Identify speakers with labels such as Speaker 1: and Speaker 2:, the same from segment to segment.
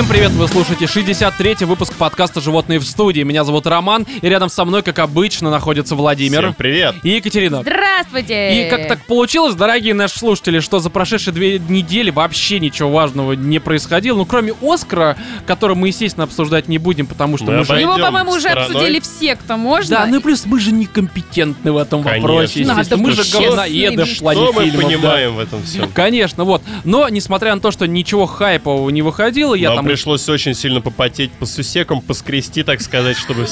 Speaker 1: Всем привет, вы слушаете 63-й выпуск подкаста «Животные в студии». Меня зовут Роман, и рядом со мной, как обычно, находится Владимир.
Speaker 2: Всем привет.
Speaker 1: И Екатерина.
Speaker 3: Здравствуйте!
Speaker 1: И как так получилось, дорогие наши слушатели, что за прошедшие две недели вообще ничего важного не происходило, ну кроме Оскара, который мы, естественно, обсуждать не будем, потому что
Speaker 2: Мы
Speaker 1: мы же...
Speaker 3: Его, по-моему, уже
Speaker 2: стороной.
Speaker 3: обсудили все, кто можно.
Speaker 1: Да, ну и плюс мы же некомпетентны в этом
Speaker 2: Конечно.
Speaker 1: вопросе, естественно.
Speaker 3: Надо
Speaker 1: Мы же говноеды в плане
Speaker 2: Что мы
Speaker 1: фильмов, да.
Speaker 2: понимаем в этом всем?
Speaker 1: Конечно, вот. Но, несмотря на то, что ничего хайпового не выходило, я там...
Speaker 2: пришлось очень сильно попотеть по сусекам, поскрести, так сказать, чтобы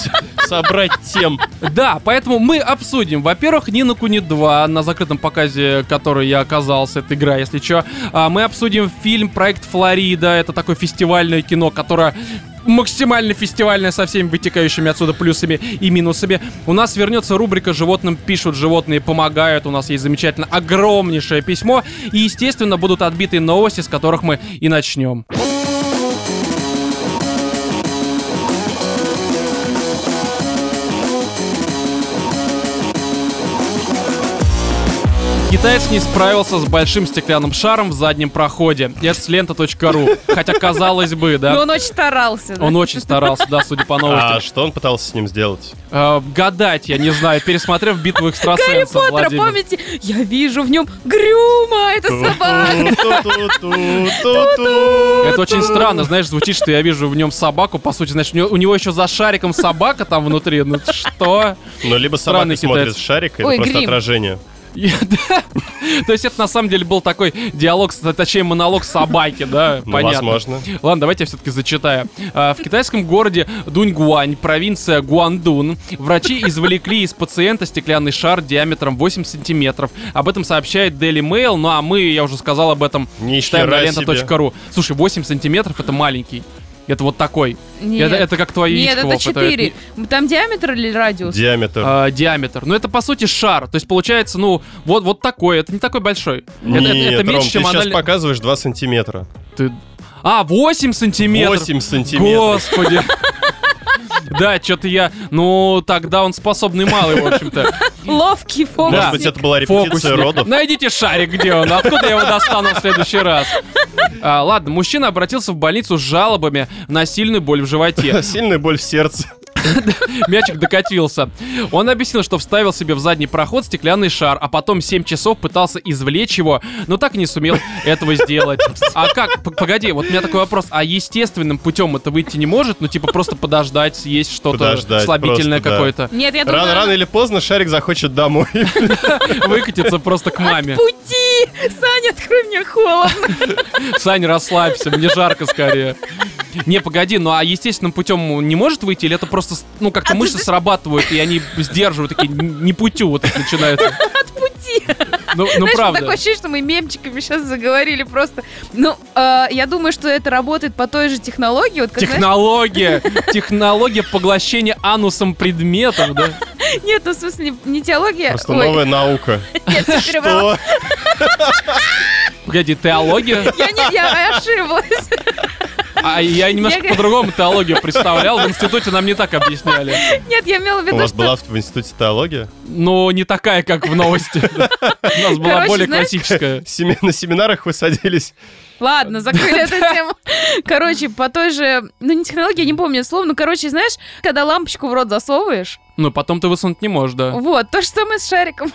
Speaker 2: собрать тем.
Speaker 1: Да, поэтому мы обсудим, во-первых, Нина Куни 2 на закрытом показе, который я оказался, это игра, если что. А, мы обсудим фильм «Проект Флорида», это такое фестивальное кино, которое максимально фестивальное со всеми вытекающими отсюда плюсами и минусами. У нас вернется рубрика «Животным пишут, животные помогают». У нас есть замечательно огромнейшее письмо. И, естественно, будут отбитые новости, с которых мы и начнем. Китаец не справился с большим стеклянным шаром в заднем проходе. Это с лента.ру. Хотя, казалось бы,
Speaker 3: Но
Speaker 1: да.
Speaker 3: он очень старался. да.
Speaker 1: Он очень старался, да, судя по
Speaker 2: А
Speaker 1: новостям.
Speaker 2: что он пытался с ним сделать?
Speaker 1: Э, гадать, я не знаю, пересмотрев битву
Speaker 3: Гарри
Speaker 1: экстрасенсов,
Speaker 3: Поттера,
Speaker 1: Владимир.
Speaker 3: помните? Я вижу в нем Грюма, это собака.
Speaker 1: Это очень странно, знаешь, звучит, что я вижу в нем собаку, по сути, значит, у него, еще за шариком собака там внутри, ну что?
Speaker 2: Ну, либо собака смотрит шарик, это просто отражение.
Speaker 1: То есть это на самом деле был такой диалог, точнее монолог собаки, да,
Speaker 2: Ну,
Speaker 1: понятно.
Speaker 2: возможно.
Speaker 1: Ладно, давайте я все-таки зачитаю. А, В китайском городе Дуньгуань, провинция Гуандун, врачи извлекли из пациента стеклянный шар диаметром 8 сантиметров. Об этом сообщает Daily Mail, ну а мы, я уже сказал об этом, читаем на лента.ру. Слушай, 8 сантиметров это маленький. Это вот такой.
Speaker 3: Нет.
Speaker 1: Это, это как твое
Speaker 3: Нет,
Speaker 1: яичко,
Speaker 3: это
Speaker 1: Вов,
Speaker 3: 4. Там диаметр или радиус?
Speaker 2: Диаметр.
Speaker 1: а, диаметр. Ну, это по сути шар. То есть получается, ну, вот, вот такой. Это не такой большой. Это, это-
Speaker 2: Нет,
Speaker 1: это
Speaker 2: Ром,
Speaker 1: меньше,
Speaker 2: ты
Speaker 1: чем
Speaker 2: сейчас
Speaker 1: анальный-
Speaker 2: показываешь 2 сантиметра.
Speaker 1: Ты- А, 8 сантиметров.
Speaker 2: 8 сантиметров.
Speaker 1: Господи. Да, что-то я... Ну, тогда он способный малый, в общем-то.
Speaker 3: Ловкий фокусник.
Speaker 2: Может быть, это была репетиция
Speaker 1: Фокусник.
Speaker 2: родов?
Speaker 1: Найдите шарик, где он. Откуда я его достану в следующий раз? А, ладно, мужчина обратился в больницу с жалобами на сильную боль в животе.
Speaker 2: Сильная боль в сердце.
Speaker 1: Мячик докатился. Он объяснил, что вставил себе в задний проход стеклянный шар, а потом 7 часов пытался извлечь его, но так и не сумел этого сделать. А как? Погоди, вот у меня такой вопрос. А естественным путем это выйти не может? Ну, типа, просто подождать, съесть что-то
Speaker 2: Подождать,
Speaker 1: слабительное
Speaker 2: просто, да.
Speaker 1: какое-то.
Speaker 3: Нет, я думаю...
Speaker 2: Рано, рано или поздно шарик захочет домой.
Speaker 1: Выкатиться просто к маме.
Speaker 3: Пути! Саня, открой мне холодно.
Speaker 1: Сань, расслабься, мне жарко скорее. Не, погоди, ну а естественным путем не может выйти, или это просто, с- ну, как-то
Speaker 3: А ты
Speaker 1: мышцы
Speaker 3: за-
Speaker 1: срабатывают, и они сдерживают, такие, «Н- не путю вот это начинаются.
Speaker 3: От пути.
Speaker 1: Ну, ну
Speaker 3: Знаешь,
Speaker 1: правда.
Speaker 3: такое ощущение, что мы мемчиками сейчас заговорили просто. Ну, э, я думаю, что это работает по той же технологии. Вот, как, знаешь,
Speaker 1: Технология, технология поглощения анусом предметов, да?
Speaker 3: Нет, ну, в смысле, не, не теология.
Speaker 2: Просто
Speaker 3: Ой,
Speaker 2: новая наука.
Speaker 3: нет.
Speaker 2: Что?
Speaker 1: Погоди, теология?
Speaker 3: Я не, я ошиблась.
Speaker 1: А я немножко
Speaker 3: Я-
Speaker 1: по-другому теологию представлял, в институте нам не так объясняли.
Speaker 3: Нет, я имела в
Speaker 2: У
Speaker 3: виду,
Speaker 2: вас
Speaker 3: что...
Speaker 2: была в институте теология?
Speaker 1: Но не такая, как в новости. У нас была более классическая.
Speaker 2: На семинарах вы садились.
Speaker 3: Ладно, закрыли эту тему. Короче, по той же... Ну, не технология, я не помню слово. Ну, короче, знаешь, когда лампочку в рот засовываешь,
Speaker 1: Ну, потом ты высунуть не можешь, да.
Speaker 3: вот, то же самое с шариком.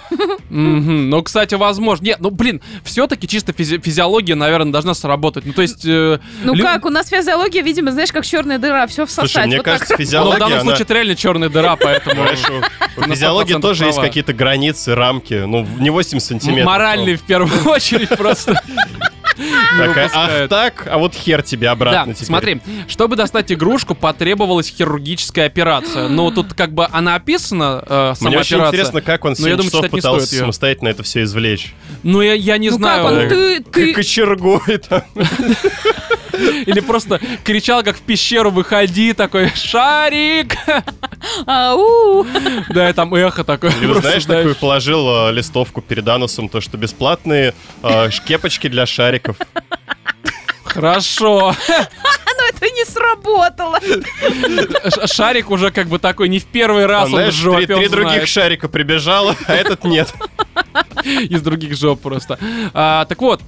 Speaker 1: Мгм. Ну, кстати, возможно. Нет, ну, блин, все-таки чисто физи- физиология, наверное, должна сработать. Ну, то есть... э,
Speaker 3: Ну
Speaker 1: лю-
Speaker 3: как, у нас физиология, видимо, знаешь, как черная дыра, все всосать.
Speaker 2: Слушай, мне
Speaker 3: вот так.
Speaker 2: кажется,
Speaker 1: Ну, в
Speaker 2: физиология,
Speaker 1: данном
Speaker 2: она-
Speaker 1: случае это реально черная дыра, поэтому...
Speaker 2: У- физиологии
Speaker 1: 100%
Speaker 2: тоже есть какие-то границы, рамки. Ну, не 8 сантиметров.
Speaker 1: Моральный, в первую очередь, просто...
Speaker 2: Такая, ах так, а вот хер тебе
Speaker 1: Да,
Speaker 2: обратно теперь.
Speaker 1: смотри, чтобы достать игрушку, потребовалась хирургическая операция. Но тут как бы она описана, э, сама
Speaker 2: Мне очень
Speaker 1: операция.
Speaker 2: интересно, как он
Speaker 1: Но
Speaker 2: 7
Speaker 1: я думаю,
Speaker 2: часов
Speaker 1: читать не
Speaker 2: пытался
Speaker 1: стоит её.
Speaker 2: самостоятельно это все извлечь.
Speaker 1: Ну, я, я не
Speaker 3: Ну
Speaker 1: знаю.
Speaker 3: как он, ты,
Speaker 2: К-
Speaker 3: ты...
Speaker 2: Кочергой там.
Speaker 1: Или просто кричал, как в пещеру, выходи, такой, шарик!
Speaker 3: Ау!
Speaker 1: Да, и там эхо такое.
Speaker 2: Либо,
Speaker 1: просто,
Speaker 2: знаешь, такую положил э, листовку перед анусом, то, что бесплатные э, кепочки для шариков.
Speaker 1: Хорошо.
Speaker 3: Но это не сработало.
Speaker 1: Шарик уже как бы такой не в первый раз,
Speaker 2: А,
Speaker 1: он
Speaker 2: знаешь,
Speaker 1: в жопе,
Speaker 2: три,
Speaker 1: он
Speaker 2: три других
Speaker 1: знает.
Speaker 2: шарика прибежало, а этот нет.
Speaker 1: из других жоп просто. А, так вот,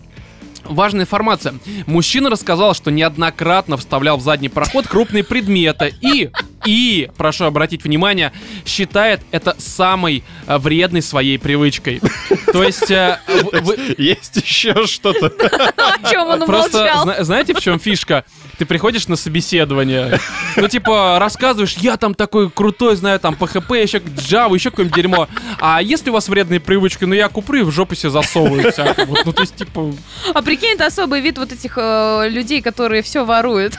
Speaker 1: Важная информация. Мужчина рассказал, что неоднократно вставлял в задний проход крупные предметы и, и, прошу обратить внимание, считает это самой э, вредной своей привычкой. То есть... э, в- вы-
Speaker 2: Есть еще что-то.
Speaker 3: О чем он
Speaker 1: Просто
Speaker 3: умолчал?
Speaker 1: зна- знаете, в чем фишка? Ты приходишь на собеседование, ну, типа, рассказываешь, я там такой крутой, знаю, там, PHP, еще Java, еще какое-нибудь дерьмо. А если у вас вредные привычки, ну, я куплю и в жопу себе засовываю всякое. Вот, ну, то есть, типа,
Speaker 3: А прикинь, это особый вид вот этих э, людей, которые все воруют.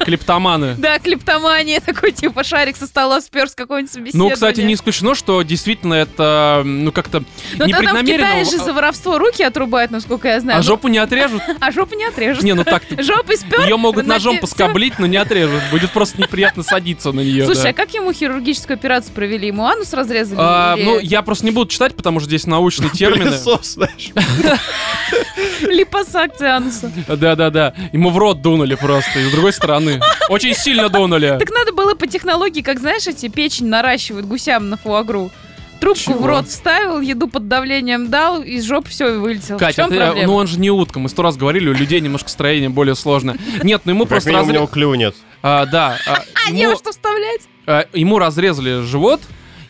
Speaker 1: клептоманы.
Speaker 3: Да, клептомания, такой типа шарик со стола спер с какой-нибудь собеседования.
Speaker 1: Ну, кстати, не исключено, что действительно это, ну, как-то
Speaker 3: Но тогда в
Speaker 1: непреднамеренно...
Speaker 3: Китае же за воровство руки отрубают, насколько я знаю.
Speaker 1: А
Speaker 3: Ну,
Speaker 1: жопу не отрежут?
Speaker 3: а жопу не отрежут.
Speaker 1: Не, ну так
Speaker 3: Жопой спер.
Speaker 1: Ее могут ножом поскоблить, но не отрежут. Будет просто неприятно садиться на нее.
Speaker 3: Слушай, а как ему хирургическую операцию провели? Ему анус разрезали?
Speaker 1: А, ну, я просто не буду читать, потому что здесь научные термины.
Speaker 3: Липосакция ануса?
Speaker 1: Да-да-да. Ему в рот дунули просто, и с другой стороны. Очень сильно дунули.
Speaker 3: Так надо было по технологии, как знаешь, эти печень наращивают гусям на фуагру. Трубку
Speaker 1: Чего?
Speaker 3: в рот вставил, еду под давлением дал, из жопы все вылетело. в
Speaker 1: Катя, ты-
Speaker 3: проблема?
Speaker 1: ну он же не утка, мы сто раз говорили, у людей немножко строение более сложное. Нет, ну ему
Speaker 2: Как
Speaker 1: просто
Speaker 2: минимум у него
Speaker 1: разре-
Speaker 2: клюва нет.
Speaker 1: А, Да, а,
Speaker 3: А не
Speaker 1: ему-
Speaker 3: во что вставлять?
Speaker 1: а, ему разрезали живот,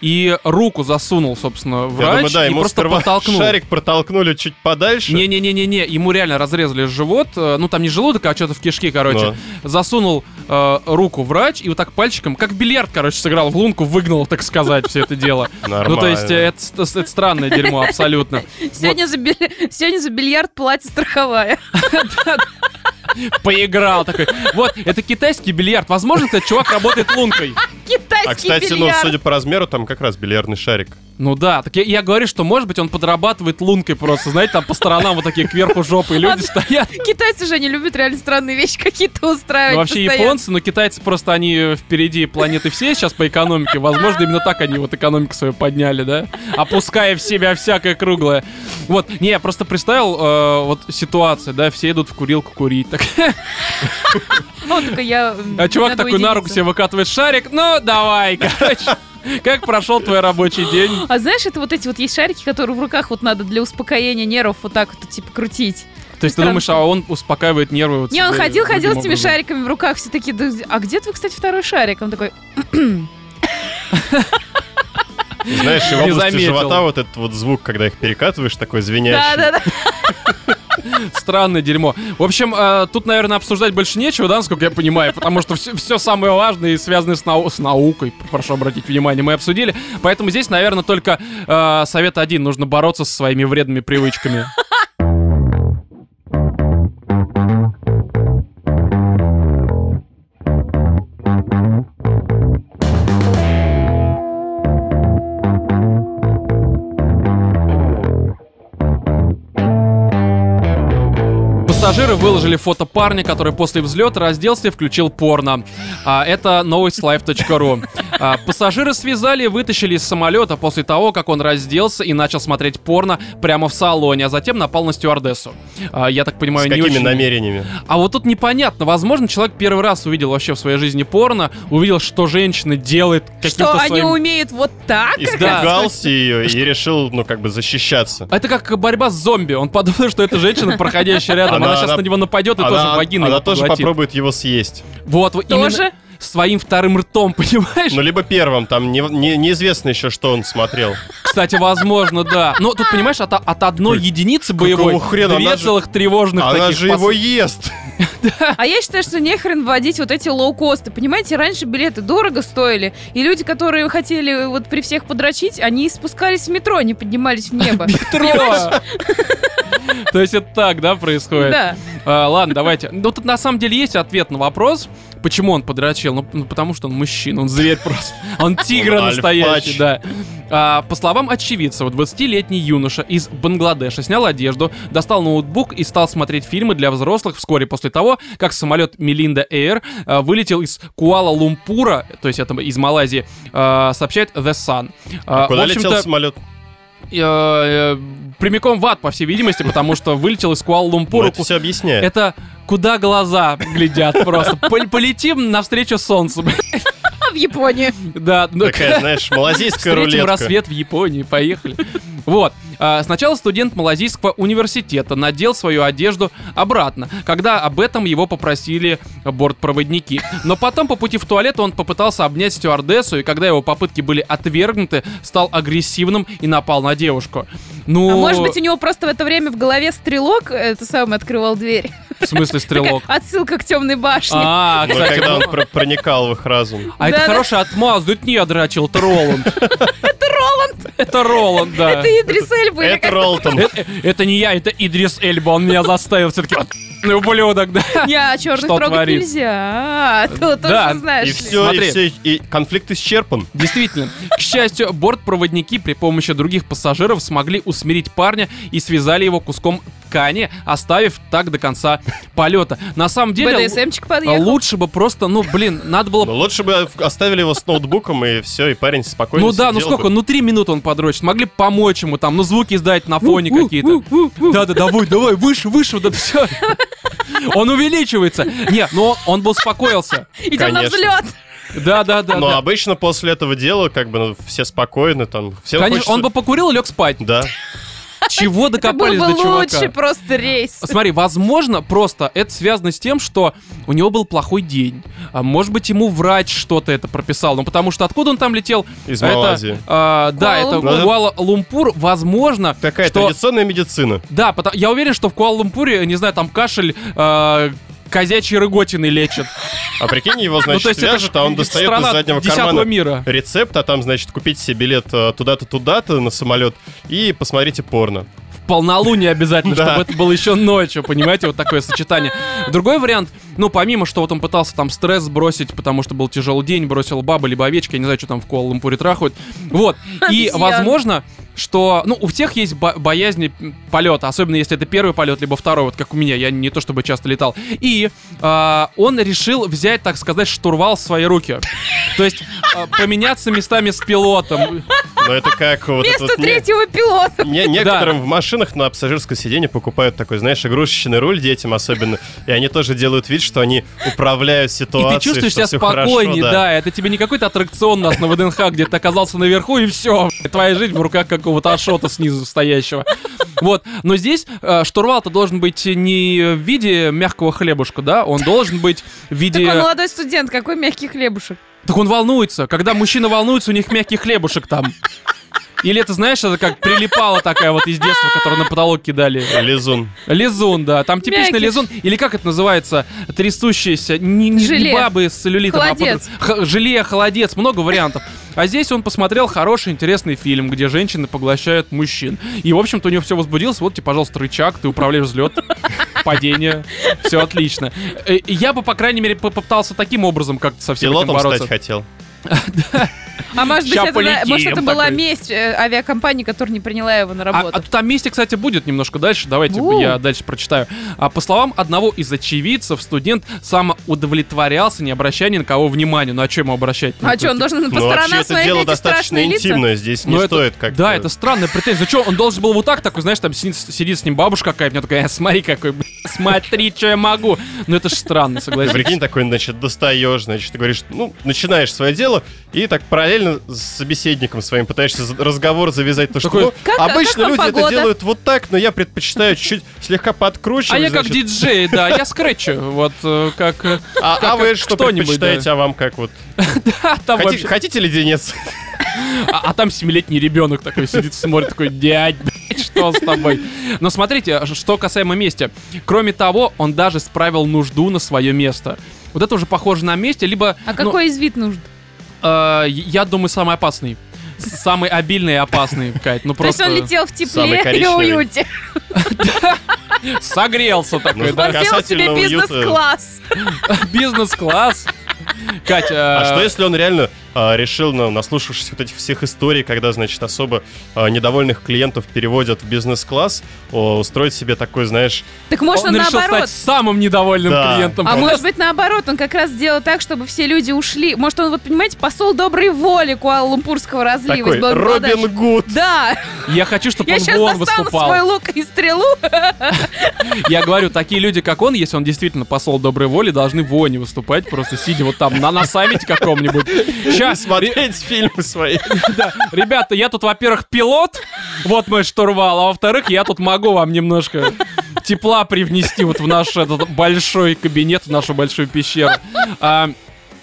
Speaker 1: и руку засунул, собственно,
Speaker 2: Я
Speaker 1: врач,
Speaker 2: думаю, да,
Speaker 1: и
Speaker 2: ему
Speaker 1: просто
Speaker 2: сперва
Speaker 1: подтолкнул.
Speaker 2: шарик протолкнули чуть подальше.
Speaker 1: Не-не-не-не-не, ему реально разрезали живот, э, ну там не желудок, а что-то в кишки, короче.
Speaker 2: Ну.
Speaker 1: Засунул э, руку врач и вот так пальчиком, как в бильярд, короче, сыграл в лунку, выгнал, так сказать, все это дело. Ну то есть э, это, это странное дерьмо абсолютно.
Speaker 3: Сегодня, за, биль- Сегодня за бильярд платье страховая.
Speaker 1: Поиграл такой. Вот, это китайский бильярд. Возможно, этот чувак работает лункой.
Speaker 3: Китайский
Speaker 2: А, кстати, ну,
Speaker 3: бильярд.
Speaker 2: судя по размеру, там как раз бильярдный шарик.
Speaker 1: Ну да, так я, я говорю, что может быть он подрабатывает лункой просто, знаете, там по сторонам вот такие кверху жопы, люди стоят.
Speaker 3: Китайцы же не любят реально странные вещи какие-то устраивать
Speaker 1: Ну, вообще японцы, но китайцы просто они впереди планеты все сейчас по экономике. Возможно, именно так они вот экономику свою подняли, да? Опуская в себя всякое круглое. Вот, не, я просто представил э, вот ситуацию, да, все идут в курилку курить. Так.
Speaker 3: Вот только я... м,
Speaker 1: А чувак такой на руку себе выкатывает шарик. Ну, давай, короче. Как прошел твой рабочий день?
Speaker 3: А знаешь, это вот эти вот есть шарики, которые в руках вот надо для успокоения нервов вот так вот, типа, крутить.
Speaker 1: То есть ты думаешь, а он успокаивает нервы вот
Speaker 3: Не, он ходил, ходил с этими шариками в руках, все такие, «Да, а где твой, кстати, второй шарик? Он такой,
Speaker 2: Знаешь, и в области живота вот этот вот звук, когда их перекатываешь, такой звенящий.
Speaker 3: да-да-да.
Speaker 1: Странное дерьмо. В общем, э, тут, наверное, обсуждать больше нечего, да, насколько я понимаю, потому что все, самое важное и связанное с, нау- с наукой, прошу обратить внимание, мы обсудили. Поэтому здесь, наверное, только э, совет один. Нужно бороться со своими вредными привычками. Пассажиры выложили фото парня, который после взлета разделся и включил порно. А, это новость live.ru. А, пассажиры связали и вытащили из самолета после того, как он разделся и начал смотреть порно прямо в салоне, а затем напал на стюардессу. А, я так понимаю,
Speaker 2: С
Speaker 1: не
Speaker 2: какими
Speaker 1: очень...
Speaker 2: намерениями?
Speaker 1: А вот тут непонятно. Возможно, человек первый раз увидел вообще в своей жизни порно, увидел, что женщина делает каким-то
Speaker 3: Что, они
Speaker 1: своим...
Speaker 3: умеют вот так?
Speaker 2: Испугался ее и решил, ну, как бы защищаться.
Speaker 1: Это как борьба с зомби. Он подумал, что это женщина, проходящая рядом. Она,
Speaker 2: Она-
Speaker 1: сейчас
Speaker 2: она-
Speaker 1: на него нападет и тоже
Speaker 2: Она,
Speaker 1: вагиной
Speaker 2: она
Speaker 1: его
Speaker 2: тоже
Speaker 1: поглотит.
Speaker 2: попробует его съесть.
Speaker 1: Вот, вот именно
Speaker 3: Тоже?
Speaker 1: Своим вторым ртом, понимаешь?
Speaker 2: Ну, либо первым, там не- не- неизвестно еще, что он смотрел.
Speaker 1: Кстати, возможно, да. Но тут, понимаешь, от, от одной единицы боевой
Speaker 2: хрена?
Speaker 1: две
Speaker 2: Она же-
Speaker 1: целых тревожных
Speaker 2: Она
Speaker 1: таких
Speaker 2: же
Speaker 1: пос-
Speaker 2: его ест.
Speaker 3: А я считаю, что нехрен вводить вот эти лоукосты. Понимаете, раньше билеты дорого стоили, и люди, которые хотели вот при всех подрочить, они спускались в метро, не поднимались в небо.
Speaker 1: Метро! То есть это так, да, происходит?
Speaker 3: Да.
Speaker 1: А, ладно, давайте. Ну, тут на самом деле есть ответ на вопрос, почему он подрочил. Ну, ну, потому что он мужчина, он зверь просто. Он тигр настоящий, да. А, по словам очевидца, 20-летний юноша из Бангладеша снял одежду, достал ноутбук и стал смотреть фильмы для взрослых вскоре после того, как самолет Мелинда Air а, вылетел из Куала-Лумпура, то есть это из Малайзии, а, сообщает The Sun. А,
Speaker 2: Куда летел самолет?
Speaker 1: э, э, прямиком в ад, по всей видимости, потому что вылетел из Куала-Лумпура.
Speaker 2: это все объясняет.
Speaker 1: Это куда глаза глядят просто. Пол- Полетим навстречу солнцу.
Speaker 3: В Японию.
Speaker 1: Да, ну,
Speaker 2: Такая, знаешь, малазийская рулетка.
Speaker 1: рассвет в Японии, поехали. Вот. А, Сначала студент Малазийского университета надел свою одежду обратно, когда об этом его попросили бортпроводники. Но потом по пути в туалет он попытался обнять стюардессу, и когда его попытки были отвергнуты, стал агрессивным и напал на девушку. Ну,
Speaker 3: А может быть, у него просто в это время в голове стрелок, это самый открывал дверь.
Speaker 1: в смысле стрелок?
Speaker 3: Такая отсылка к темной башне.
Speaker 1: А,
Speaker 2: Ну,
Speaker 1: кстати,
Speaker 2: когда он
Speaker 1: ну,
Speaker 2: про- проникал в их разум.
Speaker 1: а это. Хороший отмаз, да это не я драчил, это Роланд. Это Роланд? Это Роланд, да.
Speaker 3: Это Идрис Эльба
Speaker 2: Это? Ролтон.
Speaker 1: Это, не я, это Идрис Эльба, он меня заставил все-таки ублюдок, да.
Speaker 3: Не, а черных
Speaker 1: Что
Speaker 3: трогать
Speaker 1: творит?
Speaker 3: нельзя. А, то
Speaker 1: Да,
Speaker 3: тоже знаешь
Speaker 2: И все,
Speaker 1: Смотри.
Speaker 2: и все, и конфликт исчерпан.
Speaker 1: Действительно, к счастью, бортпроводники при помощи других пассажиров смогли усмирить парня и связали его куском ткани, оставив так до конца полета. На самом деле, лучше бы просто, ну, блин, надо было...
Speaker 2: Но лучше бы оставили его с ноутбуком, и все, и парень спокойно
Speaker 1: Ну да, ну сколько,
Speaker 2: бы.
Speaker 1: ну три минуты он подрочит. Могли бы помочь ему там, ну звуки издать на фоне какие-то. Да-да, давай, давай, выше, выше, вот это все. Он увеличивается. Нет, ну он, он бы успокоился.
Speaker 3: Идем на взлет.
Speaker 1: Да-да-да.
Speaker 2: Но
Speaker 1: да.
Speaker 2: обычно после этого дела, как бы, ну, все спокойны, там, все
Speaker 1: Конечно, он бы покурил и лег спать.
Speaker 2: Да.
Speaker 1: Чего докопались
Speaker 3: бы
Speaker 1: до чувака?
Speaker 3: лучший просто рейс.
Speaker 1: Смотри, возможно, просто это связано с тем, что у него был плохой день. А может быть, ему врач что-то это прописал. Ну, потому что откуда он там летел?
Speaker 2: Из
Speaker 1: Это,
Speaker 2: Малайзии.
Speaker 1: а, да, это
Speaker 2: Куала-Лумпур.
Speaker 1: Возможно,
Speaker 2: Такая
Speaker 1: что...
Speaker 2: традиционная медицина.
Speaker 1: Да, потому- я уверен, что в Куала-Лумпуре, не знаю, там кашель... а, Козячьи рыготины лечат.
Speaker 2: А прикинь, его,
Speaker 1: Ну,
Speaker 2: значит,
Speaker 1: то есть это
Speaker 2: вяжут, а он достает из заднего кармана
Speaker 1: мира.
Speaker 2: рецепт, а там, значит, купить себе билет э, туда-то, туда-то на самолет и посмотрите порно.
Speaker 1: В полнолуние обязательно,
Speaker 2: Да.
Speaker 1: чтобы это было еще ночью, понимаете, вот такое сочетание. Другой вариант, ну, помимо, что вот он пытался там стресс сбросить, потому что был тяжелый день, бросил бабы либо овечки, я не знаю, что там в Куала-Лумпуре трахают. Вот. И,
Speaker 3: Обезьян.
Speaker 1: возможно, что, ну, у всех есть бо- боязнь полета, особенно если это первый полет, либо второй, вот как у меня, я не то чтобы часто летал. И а, он решил взять, так сказать, штурвал в свои руки. То есть а, поменяться местами с пилотом.
Speaker 2: Но это как вот
Speaker 3: Место
Speaker 2: вот не-
Speaker 3: третьего пилота.
Speaker 2: Не- некоторым в машинах на пассажирском сиденье покупают такой, знаешь, игрушечный руль детям особенно, и они тоже делают вид, что они управляют
Speaker 1: И
Speaker 2: ситуацией,
Speaker 1: ты чувствуешь себя
Speaker 2: хорошо,
Speaker 1: спокойнее, да. Это тебе не какой-то аттракцион у нас на ВДНХ, где ты оказался наверху, и все. Твоя жизнь в руках какого-то Ашота снизу стоящего. Вот. Но здесь э, штурвал-то должен быть не в виде мягкого хлебушка, да? Он должен быть в виде...
Speaker 3: Такой молодой студент, какой мягкий хлебушек.
Speaker 1: Так он волнуется. Когда мужчина волнуется, у них мягкий хлебушек там. Или это, знаешь, это как прилипала такая вот из детства, которую на потолок кидали.
Speaker 2: Лизун.
Speaker 1: Лизун, да. Там типичный
Speaker 3: Мягкий.
Speaker 1: лизун. Или как это называется? Трясущиеся. Не, не- не
Speaker 3: Желе.
Speaker 1: бабы с целлюлитом. а
Speaker 3: Холодец.
Speaker 1: потом- Х- желе, холодец. Много вариантов. А здесь он посмотрел хороший, интересный фильм, где женщины поглощают мужчин. И, в общем-то, у него все возбудилось. Вот тебе, пожалуйста, рычаг, ты управляешь взлет, падение. Все отлично. Э, Я бы, по крайней мере, попытался таким образом как-то со всем этим
Speaker 2: Пилотом
Speaker 1: бороться.
Speaker 2: стать хотел.
Speaker 3: А может быть, это, может, это была месть э, авиакомпании, которая не приняла его на
Speaker 1: А,
Speaker 3: работу.
Speaker 1: а там месте, кстати, будет немножко дальше. Давайте
Speaker 3: У.
Speaker 1: я дальше прочитаю. А, по словам одного из очевидцев, студент самоудовлетворялся, не обращая ни на кого внимания. Ну а что ему обращать? Ну,
Speaker 3: А
Speaker 1: то
Speaker 3: что, он должен по
Speaker 2: Ну,
Speaker 3: сторонам
Speaker 2: это
Speaker 3: смотреть
Speaker 2: дело достаточно интимное, здесь не
Speaker 1: ну, это-
Speaker 2: стоит как
Speaker 1: Да, это странная претензия. Что, он должен был вот так такой, знаешь, там сидит, сидит с ним бабушка какая-то, такая, «Э, смотри какой, бля, смотри, что я могу. Ну это ж странно, согласен.
Speaker 2: прикинь, такой, значит, достаешь, значит, ты говоришь, ну, начинаешь свое дело, и так параллельно с собеседником своим пытаешься разговор завязать. То, что,
Speaker 1: Такой,
Speaker 2: ну,
Speaker 3: «Как- а
Speaker 2: обычно
Speaker 3: как
Speaker 2: люди это
Speaker 3: погода?»
Speaker 2: делают вот так, но я предпочитаю чуть-чуть слегка подкручивать.
Speaker 1: А я как
Speaker 2: значит.
Speaker 1: диджей, да, я скретчу, вот э, как... э,
Speaker 2: А,
Speaker 1: как-
Speaker 2: а вы
Speaker 1: как
Speaker 2: что предпочитаете, а вам как вот?
Speaker 1: А там
Speaker 2: Хоти-
Speaker 1: вообще-
Speaker 2: Хотите леденец?
Speaker 1: А, а там семилетний ребенок такой сидит, смотрит, такой, дядь, блядь, что с тобой? Но смотрите, а что касаемо мести. Кроме того, он даже справил нужду на свое место. Вот это уже похоже на месте, либо...
Speaker 3: А
Speaker 1: ну,
Speaker 3: какой из вид нужен?
Speaker 1: Э, я думаю, самый опасный. Самый обильный и опасный, Кать. Ну
Speaker 3: То есть
Speaker 1: просто
Speaker 3: он летел в
Speaker 2: Самый
Speaker 3: тепле и
Speaker 2: коричневый.
Speaker 3: уюте.
Speaker 1: согрелся такой,
Speaker 2: Ну,
Speaker 1: да.
Speaker 3: Он сел себе бизнес-класс.
Speaker 1: Бизнес-класс. Катя,
Speaker 2: А что если он реально а, решил, ну, наслушавшись вот этих всех историй, когда, значит, особо а, недовольных клиентов переводят в бизнес-класс, устроить себе такой, знаешь,
Speaker 3: Так может он,
Speaker 1: он решил
Speaker 3: наоборот.
Speaker 1: стать самым недовольным
Speaker 2: Да.
Speaker 1: клиентом.
Speaker 3: А может быть наоборот, он как раз сделал так, чтобы все люди ушли. Может он, вот понимаете, посол доброй воли Куала-Лумпурского разлива
Speaker 2: такой. Робин Гуд.
Speaker 3: Да,
Speaker 1: Я хочу, чтобы
Speaker 3: я
Speaker 1: он
Speaker 3: сейчас
Speaker 1: выступал.
Speaker 3: свой лук и стрелу.
Speaker 1: Я говорю, такие люди, как он, если он действительно посол доброй воли, должны в ООНе выступать, просто сидя вот там на, на саммите каком-нибудь. Сейчас,
Speaker 2: Смотреть фильмы свои.
Speaker 1: Ребята, я тут, во-первых, пилот, вот мой штурвал, а во-вторых, я тут могу вам немножко тепла привнести вот в наш этот большой кабинет, в нашу большую пещеру. А,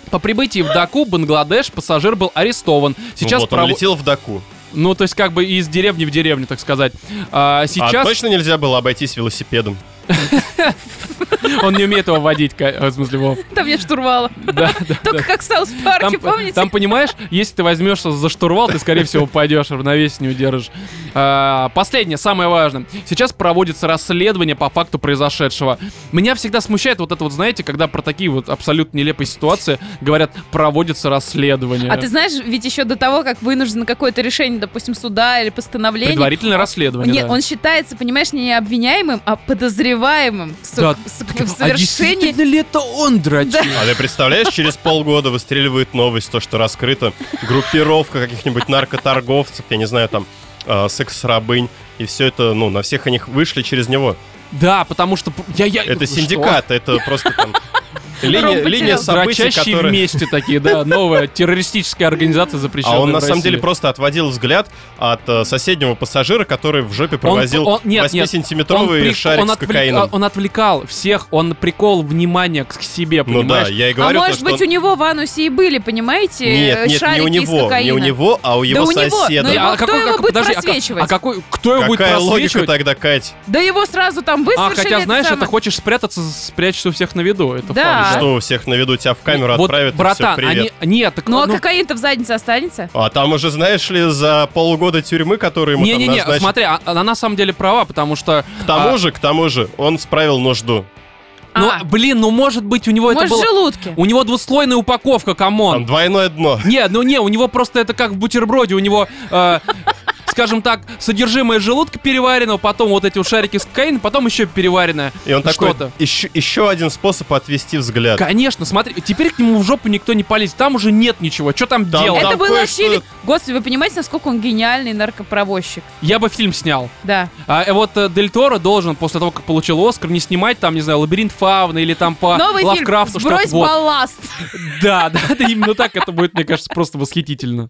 Speaker 1: по прибытии в Даку, Бангладеш, пассажир был арестован. Сейчас
Speaker 2: вот, он летел в Даку.
Speaker 1: Ну, то есть как бы из деревни в деревню, так сказать. А,
Speaker 2: А
Speaker 1: сейчас
Speaker 2: точно нельзя было обойтись велосипедом?
Speaker 1: он не умеет его водить, в смысле, Вов.
Speaker 3: Там нет штурвала.
Speaker 1: Да, да,
Speaker 3: Только как в Саус Парке, помните?
Speaker 1: там, понимаешь, если ты возьмешься за штурвал, ты, скорее всего, упадешь, равновесие не удержишь. А, последнее, самое важное. Сейчас проводится расследование по факту произошедшего. Меня всегда смущает вот это вот, знаете, когда про такие вот абсолютно нелепые ситуации говорят, проводится расследование.
Speaker 3: А ты знаешь, ведь еще до того, как вынуждено какое-то решение, допустим, суда или постановление,
Speaker 1: Предварительное расследование.
Speaker 3: Нет, он считается, понимаешь, не обвиняемым, а подозреваемым в, со-
Speaker 1: Да,
Speaker 3: в со-
Speaker 1: так,
Speaker 3: в
Speaker 1: а
Speaker 3: совершении.
Speaker 1: действительно ли это он дрочил?
Speaker 2: А ты представляешь, через полгода выстреливает новость, то, что раскрыта группировка каких-нибудь наркоторговцев, я не знаю, там, э, секс-рабынь, и все это, ну, на всех они вышли через него.
Speaker 1: Да, потому что... Я, я...
Speaker 2: Это
Speaker 1: Что?
Speaker 2: синдикат, это просто там... Линия, линия событий,
Speaker 1: Дрочащие
Speaker 2: которая...
Speaker 1: вместе такие, да, новая террористическая организация запрещенная
Speaker 2: А он на самом деле просто отводил взгляд от э, соседнего пассажира, который в жопе провозил
Speaker 1: он- нет, нет,
Speaker 2: 8-сантиметровый
Speaker 1: Он прик-
Speaker 2: шарик
Speaker 1: он
Speaker 2: с
Speaker 1: отвлек-
Speaker 2: кокаином.
Speaker 1: Он отвлекал всех, он прикол внимания к, себе,
Speaker 2: Ну
Speaker 1: понимаешь?
Speaker 2: да, я и
Speaker 3: А
Speaker 2: говорю, то,
Speaker 3: может быть,
Speaker 2: он-
Speaker 3: у него в анусе и были, понимаете,
Speaker 2: Нет, нет, не
Speaker 3: шарики
Speaker 2: у
Speaker 3: из
Speaker 2: него, не
Speaker 3: кокаина.
Speaker 2: у него, а у его
Speaker 3: у него,
Speaker 2: соседа.
Speaker 3: но его-
Speaker 1: а
Speaker 3: кто его будет
Speaker 1: подожди, а
Speaker 3: просвечивать?
Speaker 1: А, какой, кто его будет
Speaker 2: Какая логика
Speaker 1: просвечивать?
Speaker 2: тогда, Кать?
Speaker 3: Да его сразу там
Speaker 1: А,
Speaker 3: высушили.
Speaker 1: хотя, знаешь,
Speaker 3: это
Speaker 1: хочешь спрятаться, спрячься у всех на виду. Это
Speaker 3: Да.
Speaker 1: Факт,
Speaker 2: Что у всех на виду тебя в камеру
Speaker 1: Вот,
Speaker 2: отправят, и
Speaker 1: братан,
Speaker 2: всё, привет.
Speaker 1: они... Нет, так...
Speaker 3: Ну, а кокаин-то в заднице останется?
Speaker 2: А там уже, знаешь ли, за полгода тюрьмы, которые ему там
Speaker 1: Не-не-не,
Speaker 2: назначат.
Speaker 1: смотри, а- она на самом деле права, потому что...
Speaker 2: К тому
Speaker 1: а,
Speaker 2: же, к тому же, он справил нужду.
Speaker 1: Ну,
Speaker 3: А.
Speaker 1: блин, ну может быть у него
Speaker 3: Может,
Speaker 1: это было...
Speaker 3: желудке?
Speaker 1: У него двуслойная упаковка, come on.
Speaker 2: Там двойное дно.
Speaker 1: Не, ну не, у него просто это как в бутерброде, у него, э, скажем так, содержимое желудка переваренного, потом вот эти вот шарики с кокаином, потом еще переваренное
Speaker 2: И он такой,
Speaker 1: что-то.
Speaker 2: еще, еще один способ отвести взгляд.
Speaker 1: Конечно, смотри, теперь к нему в жопу никто не полезет, там уже нет ничего, что там
Speaker 2: Там-
Speaker 1: делать?
Speaker 3: Это
Speaker 2: там
Speaker 3: было
Speaker 2: кое-что-
Speaker 3: очевидно. Господи, вы понимаете, насколько он гениальный наркопровозчик?
Speaker 1: Я бы фильм снял.
Speaker 3: Да.
Speaker 1: А э, вот э, Дель Торо должен после того, как получил Оскар, не снимать там, не знаю, Лабиринт Фауны или там по
Speaker 3: Новый
Speaker 1: Лавкрафту
Speaker 3: фильм
Speaker 1: что-то.
Speaker 3: «Сбрось
Speaker 1: Вот.
Speaker 3: балласт».
Speaker 1: Да, да, да, именно так это будет, мне кажется, просто восхитительно.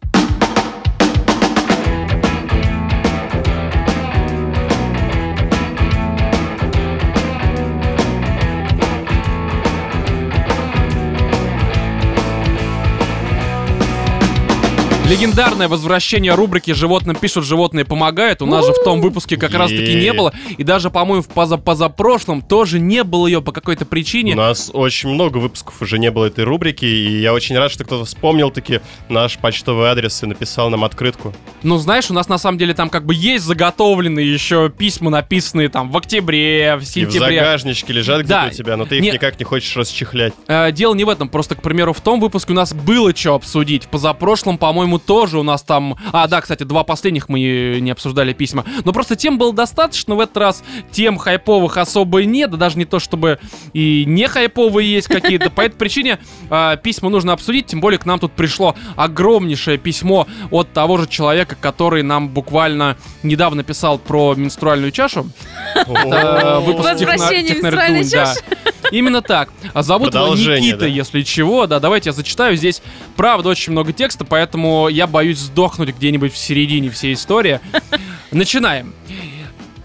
Speaker 1: Легендарное возвращение рубрики «Животным пишут, животные помогают». У нас же в том выпуске как раз-таки не было. И даже, по-моему, в поза позапрошлом тоже не было ее по какой-то причине.
Speaker 2: У нас очень много выпусков уже не было этой рубрики, и я очень рад, что кто-то вспомнил таки наш почтовый адрес и написал нам открытку.
Speaker 1: Ну, знаешь, у нас на самом деле там как бы есть заготовленные еще письма, написанные там в октябре, в
Speaker 2: И в
Speaker 1: сентябре.
Speaker 2: загажничке лежат
Speaker 1: Да.
Speaker 2: где-то у тебя, но ты их
Speaker 1: Не-
Speaker 2: никак не хочешь расчехлять.
Speaker 1: Э, дело не в этом, просто, к примеру, в том выпуске у нас было что обсудить. В позапрошлом, по-моему, тоже у нас там... А, да, кстати, два последних мы не обсуждали письма. Но просто тем было достаточно в этот раз. Тем хайповых особо и нет, да даже не то, чтобы и не хайповые есть какие-то. По этой причине э, письма нужно обсудить, тем более к нам тут пришло огромнейшее письмо от того же человека, который нам буквально недавно писал про менструальную чашу. Выпуск техно-
Speaker 3: Возвращение
Speaker 1: технордунь,
Speaker 3: менструальной
Speaker 1: да. Именно так. А зовут его Никита,
Speaker 2: да.
Speaker 1: если чего. Да, давайте я зачитаю. Здесь, правда, очень много текста, поэтому я боюсь сдохнуть где-нибудь в середине всей истории. Начинаем.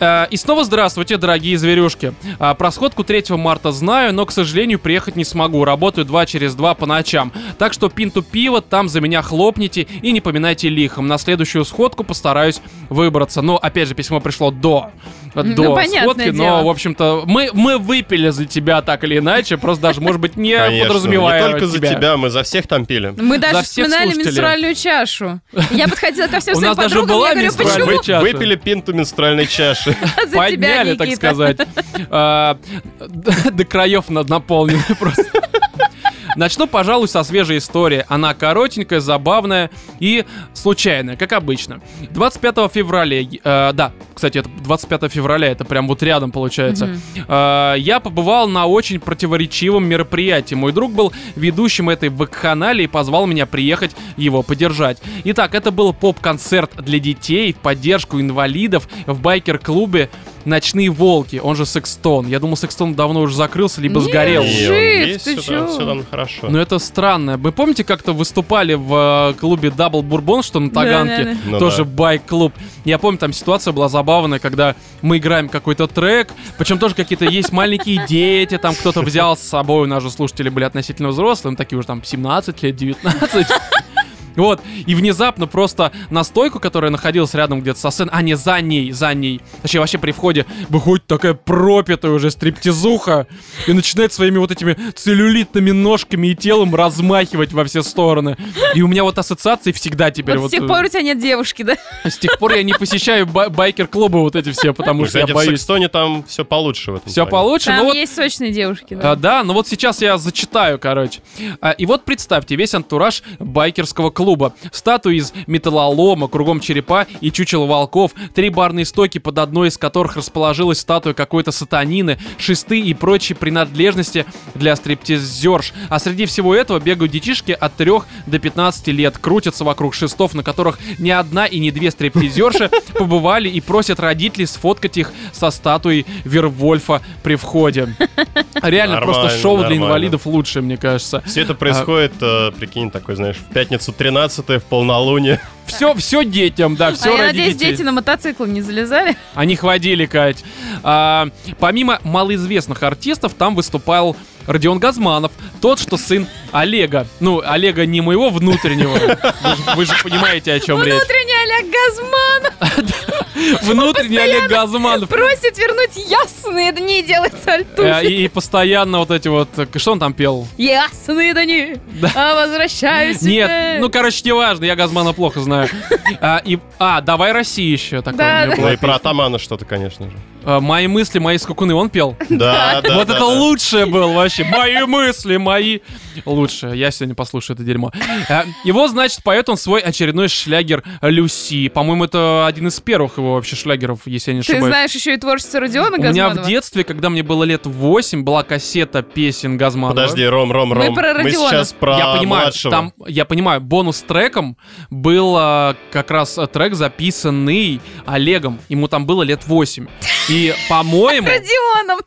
Speaker 1: Э, И снова здравствуйте, дорогие зверюшки. А, Про сходку 3 марта знаю, но, к сожалению, приехать не смогу. Работаю 2 через 2 по ночам. Так что пинту пива там за меня хлопните и не поминайте лихом. На следующую сходку постараюсь выбраться. Но, опять же, письмо пришло до, до
Speaker 3: Ну,
Speaker 1: сходки,
Speaker 3: дело.
Speaker 1: но, в общем-то, мы, мы выпили за тебя так или иначе, просто даже, может быть, не
Speaker 2: Конечно,
Speaker 1: подразумевая
Speaker 2: не только за тебя, мы за всех там пили.
Speaker 3: Мы даже
Speaker 1: всех
Speaker 3: вспоминали
Speaker 1: слушателей.
Speaker 3: менструальную чашу. Я подходила ко всем
Speaker 1: У
Speaker 3: своим
Speaker 1: нас даже
Speaker 3: подругам, я говорю, почему.
Speaker 2: Выпили пинту менструальной чаши.
Speaker 3: тебя,
Speaker 1: Подняли, так сказать. А, До краев наполнены просто. Начну, пожалуй, со свежей истории. Она коротенькая, забавная и случайная, как обычно. 25 февраля, э, да, кстати, это 25 февраля, это прям вот рядом получается. Э, я побывал на очень противоречивом мероприятии. Мой друг был ведущим этой вакханалии и позвал меня приехать его поддержать. Итак, это был поп-концерт для детей в поддержку инвалидов в байкер-клубе Ночные волки, он же Sexton. Я думал, Sexton давно уже закрылся, либо
Speaker 3: Не,
Speaker 1: сгорел.
Speaker 3: жив,
Speaker 2: есть,
Speaker 3: ты чё?
Speaker 2: там- там хорошо.
Speaker 1: Но это странно. Вы помните, как-то выступали в э, клубе Double Bourbon, что на Таганке?
Speaker 3: Да-да-да.
Speaker 2: Ну
Speaker 1: тоже
Speaker 2: да.
Speaker 1: байк-клуб. Я помню, там ситуация была забавная, когда мы играем какой-то трек, причем тоже какие-то есть маленькие дети, там кто-то взял с собой, у нас же слушатели были относительно взрослые, ну, такие уже там 17 лет, 19. Вот, и внезапно просто на стойку, которая находилась рядом где-то со сценой, а не за ней, за ней, точнее вообще при входе, выходит такая пропитая уже стриптизуха и начинает своими вот этими целлюлитными ножками и телом размахивать во все стороны. И у меня вот ассоциации всегда теперь
Speaker 3: Вот
Speaker 1: вот...
Speaker 3: с тех
Speaker 1: э,
Speaker 3: пор у тебя нет девушки, да?
Speaker 1: с тех пор я не посещаю ба- байкер-клубы вот эти все, потому
Speaker 2: Ну,
Speaker 1: что я
Speaker 2: кстати, в
Speaker 1: боюсь.
Speaker 2: Секстоне там все получше в этом
Speaker 1: Все
Speaker 2: плане.
Speaker 1: получше,
Speaker 3: Там
Speaker 1: но вот...
Speaker 3: есть сочные девушки,
Speaker 1: А,
Speaker 3: да.
Speaker 1: да, но вот сейчас я зачитаю, короче. А, и вот представьте, весь антураж байкерского клуба. Статуи из металлолома, кругом черепа и чучело волков, три барные стойки, под одной из которых расположилась статуя какой-то сатанины, шесты и прочие принадлежности для стриптизерш. А среди всего этого бегают детишки от 3 до 15 лет, крутятся вокруг шестов, на которых ни одна и не две стриптизерши побывали и просят родителей сфоткать их со статуей Вервольфа при входе. Реально просто
Speaker 2: Нормально,
Speaker 1: шоу для
Speaker 2: нормально.
Speaker 1: инвалидов лучше, мне кажется.
Speaker 2: Все это происходит, э, прикинь, такой, знаешь, в пятницу 13 в полнолуние.
Speaker 1: Все, все детям, да,
Speaker 3: А
Speaker 1: все
Speaker 3: я
Speaker 1: ради
Speaker 3: надеюсь,
Speaker 1: детей.
Speaker 3: дети на мотоцикл не залезали.
Speaker 1: Они хватили, Кать. А, помимо малоизвестных артистов, там выступал Родион Газманов, тот, что сын Олега. Ну, Олега не моего внутреннего. Вы же, вы же понимаете, о чем речь.
Speaker 3: Внутренний Олег Газман
Speaker 1: Внутренний Олег Газманов.
Speaker 3: просит вернуть ясные дни и делать
Speaker 1: Э,
Speaker 3: сальтухи.
Speaker 1: И, и постоянно вот эти вот... э, Что он там пел?
Speaker 3: Ясные дни,
Speaker 1: Да.
Speaker 3: а возвращаюсь
Speaker 1: Нет, ну, короче, не важно, я Газмана плохо знаю. А, и, а «Давай Россия» еще такое
Speaker 3: Да,
Speaker 1: у меня
Speaker 3: да.
Speaker 1: была
Speaker 2: Ну и про атамана что-то, конечно же.
Speaker 1: А, «Мои мысли, мои скакуны» он пел?
Speaker 2: Да, да,
Speaker 1: вот
Speaker 2: да,
Speaker 1: это
Speaker 2: да.
Speaker 1: лучшее был вообще. Мои мысли, мои. Лучше. Я сегодня послушаю это дерьмо. Его, значит, поет он свой очередной шлягер «Люси». По-моему, это один из первых его вообще шлягеров, если я не
Speaker 3: Ты
Speaker 1: ошибаюсь.
Speaker 3: знаешь еще и творчество Родиона
Speaker 1: У меня в
Speaker 3: Газманова?
Speaker 1: детстве, когда мне было лет 8, была кассета песен Газманова.
Speaker 2: Подожди, Ром, Ром,
Speaker 3: Мы
Speaker 2: Ром.
Speaker 3: про
Speaker 2: Мы сейчас про
Speaker 1: я понимаю,
Speaker 2: младшего.
Speaker 1: там, я понимаю, бонус треком был а, как раз а, трек, записанный Олегом. Ему там было лет 8. И, по-моему...
Speaker 3: Родионом.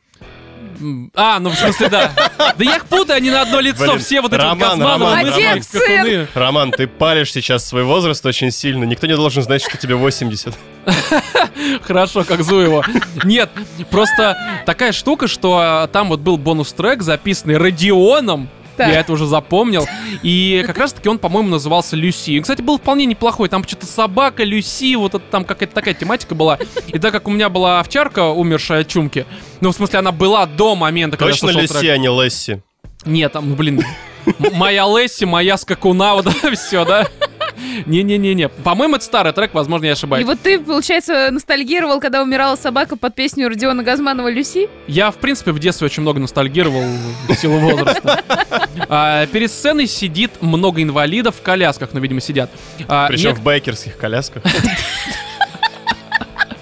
Speaker 1: А, ну в смысле, да. Да я их путаю, они на одно лицо.
Speaker 2: Блин,
Speaker 1: все вот эти вот
Speaker 2: Роман,
Speaker 1: Газмановы,
Speaker 2: Роман,
Speaker 3: Отец,
Speaker 1: скакуны.
Speaker 2: Роман, ты палишь сейчас свой возраст очень сильно. Никто не должен знать, что тебе 80.
Speaker 1: Хорошо, как Зуева. Нет, просто такая штука, что а, там вот был бонус-трек, записанный Родионом.
Speaker 3: Так.
Speaker 1: Я это уже запомнил. И как раз-таки он, по-моему, назывался Люси. И, кстати, был вполне неплохой. Там что-то собака, Люси, вот это там какая-то такая тематика была. И так как у меня была овчарка, умершая от чумки, ну, в смысле, она была до момента, когда я
Speaker 2: Точно
Speaker 1: трек.
Speaker 2: Люси, а не Лесси?
Speaker 1: Нет, там, блин, моя Лесси, моя скакуна, вот это все, да? Не-не-не-не. По-моему, это старый трек, возможно, я
Speaker 3: И
Speaker 1: ошибаюсь.
Speaker 3: вот ты, получается, ностальгировал, когда умирала собака под песню Родиона Газманова «Люси»?
Speaker 1: Я, в принципе, в детстве очень много ностальгировал в силу возраста. А, перед сценой сидит много инвалидов в колясках, ну, видимо, сидят. А,
Speaker 2: Причем
Speaker 1: нет-
Speaker 2: в байкерских колясках.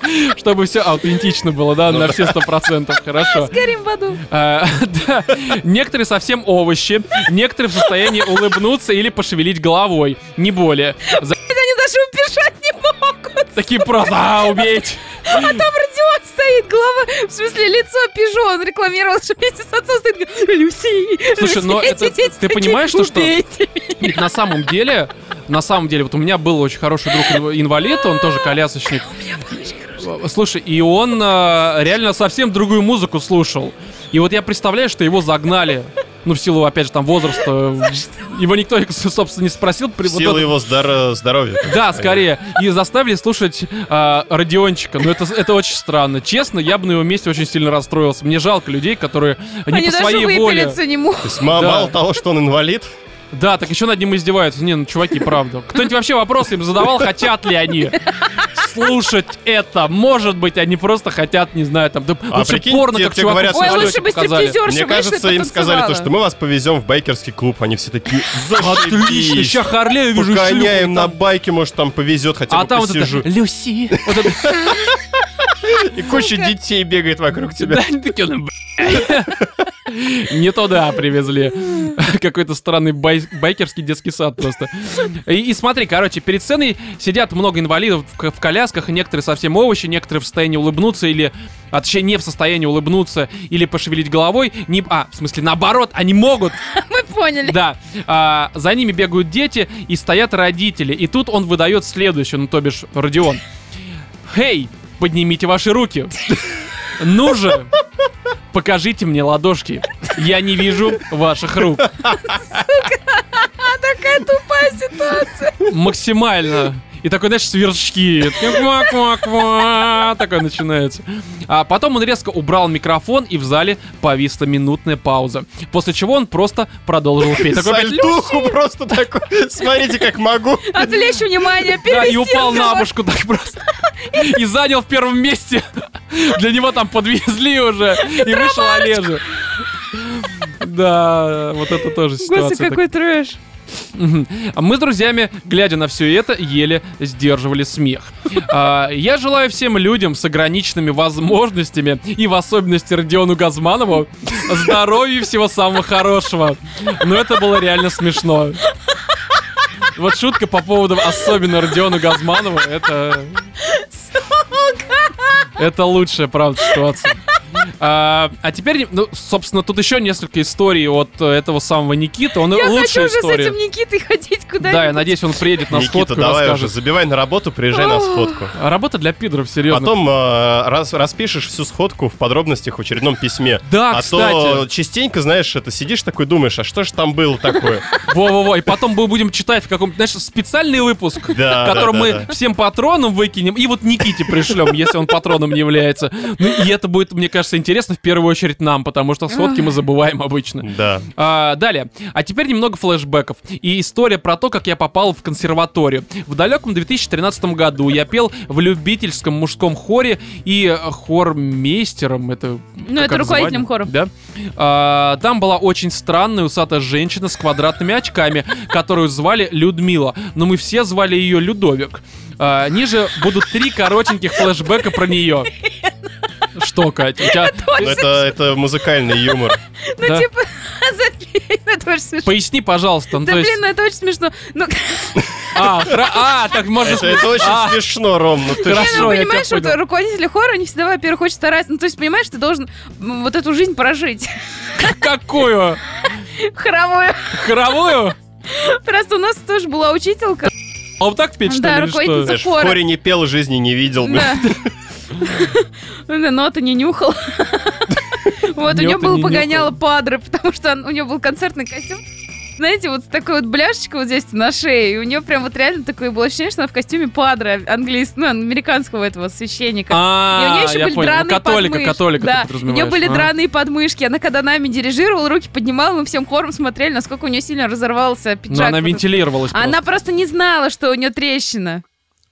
Speaker 1: чтобы все аутентично было, да, на все сто процентов. Хорошо.
Speaker 3: Горим в аду.
Speaker 1: А, да. Некоторые совсем овощи, некоторые в состоянии улыбнуться или пошевелить головой, не более. За-
Speaker 3: Они даже убежать не могут.
Speaker 1: Такие просто, а, убейте.
Speaker 3: А там Родион стоит, голова, в смысле, лицо пижо. Он рекламировал, что вместе с отцом стоит. говорит, Люси,
Speaker 1: Слушай, но это-
Speaker 3: дети
Speaker 1: ты понимаешь, что- что- на самом деле, на самом деле, вот у меня был очень хороший друг инв- инвалид, он тоже колясочник. Слушай, и он а, реально совсем другую музыку слушал. И вот я представляю, что его загнали. Ну, в силу, опять же, там возраста. Его никто, собственно, не спросил. при-
Speaker 2: В
Speaker 1: вот
Speaker 2: силу
Speaker 1: это-
Speaker 2: его здоро- здоровья.
Speaker 1: Да, скорее. И заставили слушать а, Родиончика. Но это, это очень странно. Честно, я бы на его месте очень сильно расстроился. Мне жалко людей, которые не
Speaker 3: Они
Speaker 1: по своей воле.
Speaker 3: не могут.
Speaker 2: То есть
Speaker 1: Да.
Speaker 2: мало того, что он инвалид,
Speaker 1: Да, так еще над ним издеваются. Не, ну, чуваки, правда. Кто-нибудь вообще вопросы им задавал, хотят ли они? Послушать это. Может быть, они просто хотят, не знаю, там, да,
Speaker 2: А
Speaker 1: лучше
Speaker 2: прикинь,
Speaker 1: порно,
Speaker 2: тебе-
Speaker 1: как
Speaker 2: тебе
Speaker 1: чувак
Speaker 2: говорят,
Speaker 3: Ой, лучше бы
Speaker 2: Мне кажется, им сказали то, что мы вас повезем в байкерский клуб. Они все такие,
Speaker 1: Отлично, сейчас Харлею вижу
Speaker 2: Погоняем на байке, может, там повезет, хотя
Speaker 1: А
Speaker 2: бы
Speaker 1: там вот
Speaker 2: посижу.
Speaker 1: это Люси.
Speaker 2: И куча детей бегает вокруг тебя.
Speaker 1: Да, такие, ну. Не туда привезли. Какой-то странный бай- байкерский детский сад просто. И, и смотри, короче, перед сценой сидят много инвалидов в, в колясках, некоторые совсем овощи, некоторые в состоянии улыбнуться или, а точнее, не в состоянии улыбнуться или пошевелить головой. Не, а, в смысле, наоборот, они могут.
Speaker 3: Мы поняли.
Speaker 1: Да. А, за ними бегают дети и стоят родители. И тут он выдает следующее, ну, то бишь, Родион. Хей, поднимите ваши руки. Ну же, покажите мне ладошки. Я не вижу ваших рук.
Speaker 3: Такая тупая ситуация.
Speaker 1: Максимально. И такой, знаешь, сверчки. Такое начинается. А потом он резко убрал микрофон, и в зале повисла минутная пауза. После чего он просто продолжил петь. Такой,
Speaker 2: Сальтуху просто такой. Смотрите, как могу.
Speaker 3: Отвлечь внимание,
Speaker 1: Да, и упал на башку так просто. И занял в первом месте. Для него там подвезли уже. И вышел Олежа. Да, вот это тоже
Speaker 3: Господи,
Speaker 1: ситуация.
Speaker 3: какой трэш.
Speaker 1: А Мы с друзьями, глядя на все это, еле сдерживали смех. А, Я желаю всем людям с ограниченными возможностями, и в особенности Родиону Газманову, здоровья и всего самого хорошего. Но это было реально смешно. Вот шутка по поводу особенно Родиона Газманова, это... Это лучшая, правда, ситуация. А, а теперь, ну, собственно, тут еще несколько историй от э, этого самого Никиты. Он
Speaker 3: Я хочу
Speaker 1: лучшая
Speaker 3: уже
Speaker 1: история.
Speaker 3: с этим Никитой ходить куда-нибудь.
Speaker 1: Да, я надеюсь, он приедет на
Speaker 2: Никита,
Speaker 1: сходку
Speaker 2: давай уже,
Speaker 1: расскажет.
Speaker 2: забивай на работу, приезжай на сходку.
Speaker 1: А Работа для пидоров, серьезно.
Speaker 2: Потом э, раз, распишешь всю сходку в подробностях в очередном письме.
Speaker 1: Да,
Speaker 2: а
Speaker 1: кстати.
Speaker 2: то частенько, знаешь, это сидишь такой, думаешь, а что ж там было такое?
Speaker 1: Во-во-во. И потом мы будем читать в каком-то, знаешь, специальный выпуск,
Speaker 2: Да,
Speaker 1: который
Speaker 2: да,
Speaker 1: мы
Speaker 2: да, да.
Speaker 1: всем патронам выкинем, и вот Никите пришлем, если он патроном не является. Ну, и это будет, мне кажется, интересно в первую очередь нам, потому что сходки мы забываем обычно.
Speaker 2: Да.
Speaker 1: А, далее. А теперь немного флешбеков. И история про то, как я попал в консерваторию. В далеком 2013 году я пел в любительском мужском хоре и э, хормейстером. Это,
Speaker 3: Ну, это руководителем хора.
Speaker 1: Да. А, там была очень странная усатая женщина с квадратными очками, которую звали Людмила. Но мы все звали ее Людовик. А, ниже будут три коротеньких флешбека про нее. Что, Катя? У тебя...
Speaker 2: Ну, Это, это музыкальный юмор.
Speaker 3: Ну,
Speaker 1: Да.
Speaker 3: типа, запей, ну, это очень смешно.
Speaker 1: Поясни, пожалуйста. Ну,
Speaker 3: Да
Speaker 1: то есть-
Speaker 3: блин, ну это очень смешно. Ну,
Speaker 1: А, хра- а, так можно...
Speaker 2: Это, это очень
Speaker 1: А,
Speaker 2: смешно, Ром. Ну, ты
Speaker 1: Хорошо.
Speaker 2: ж-
Speaker 3: ну,
Speaker 1: я тебя
Speaker 3: понимаешь, вот
Speaker 1: понял.
Speaker 3: руководители хора, они всегда, во-первых, очень стараются. Ну, то есть, понимаешь, ты должен м, вот эту жизнь прожить.
Speaker 1: Какую?
Speaker 3: Хоровую.
Speaker 1: Хоровую?
Speaker 3: Просто у нас тоже была учителька.
Speaker 1: А вот так петь, что
Speaker 3: Да,
Speaker 1: ли, или что?
Speaker 3: руководительница.
Speaker 2: Знаешь, в
Speaker 3: хора.
Speaker 2: хоре не пел, жизни не видел.
Speaker 3: Да. Да, ноты не нюхал. Вот, у нее был
Speaker 1: не
Speaker 3: погоняло падре, потому что у нее был концертный костюм. Знаете, вот такой вот бляшечкой вот здесь на шее. И у нее прям вот реально такое было ощущение, что она в костюме падре английского, ну, американского этого священника.
Speaker 1: А,
Speaker 3: И у нее еще были
Speaker 1: понял.
Speaker 3: драные
Speaker 1: Католика,
Speaker 3: подмышки.
Speaker 1: католика,
Speaker 3: да. У нее были
Speaker 1: А.
Speaker 3: драные подмышки. Она когда нами дирижировала, руки поднимала, мы всем хором смотрели, насколько у нее сильно разорвался пиджак.
Speaker 1: Ну, она
Speaker 3: Вот этот.
Speaker 1: вентилировалась
Speaker 3: Она просто не знала, что у нее трещина.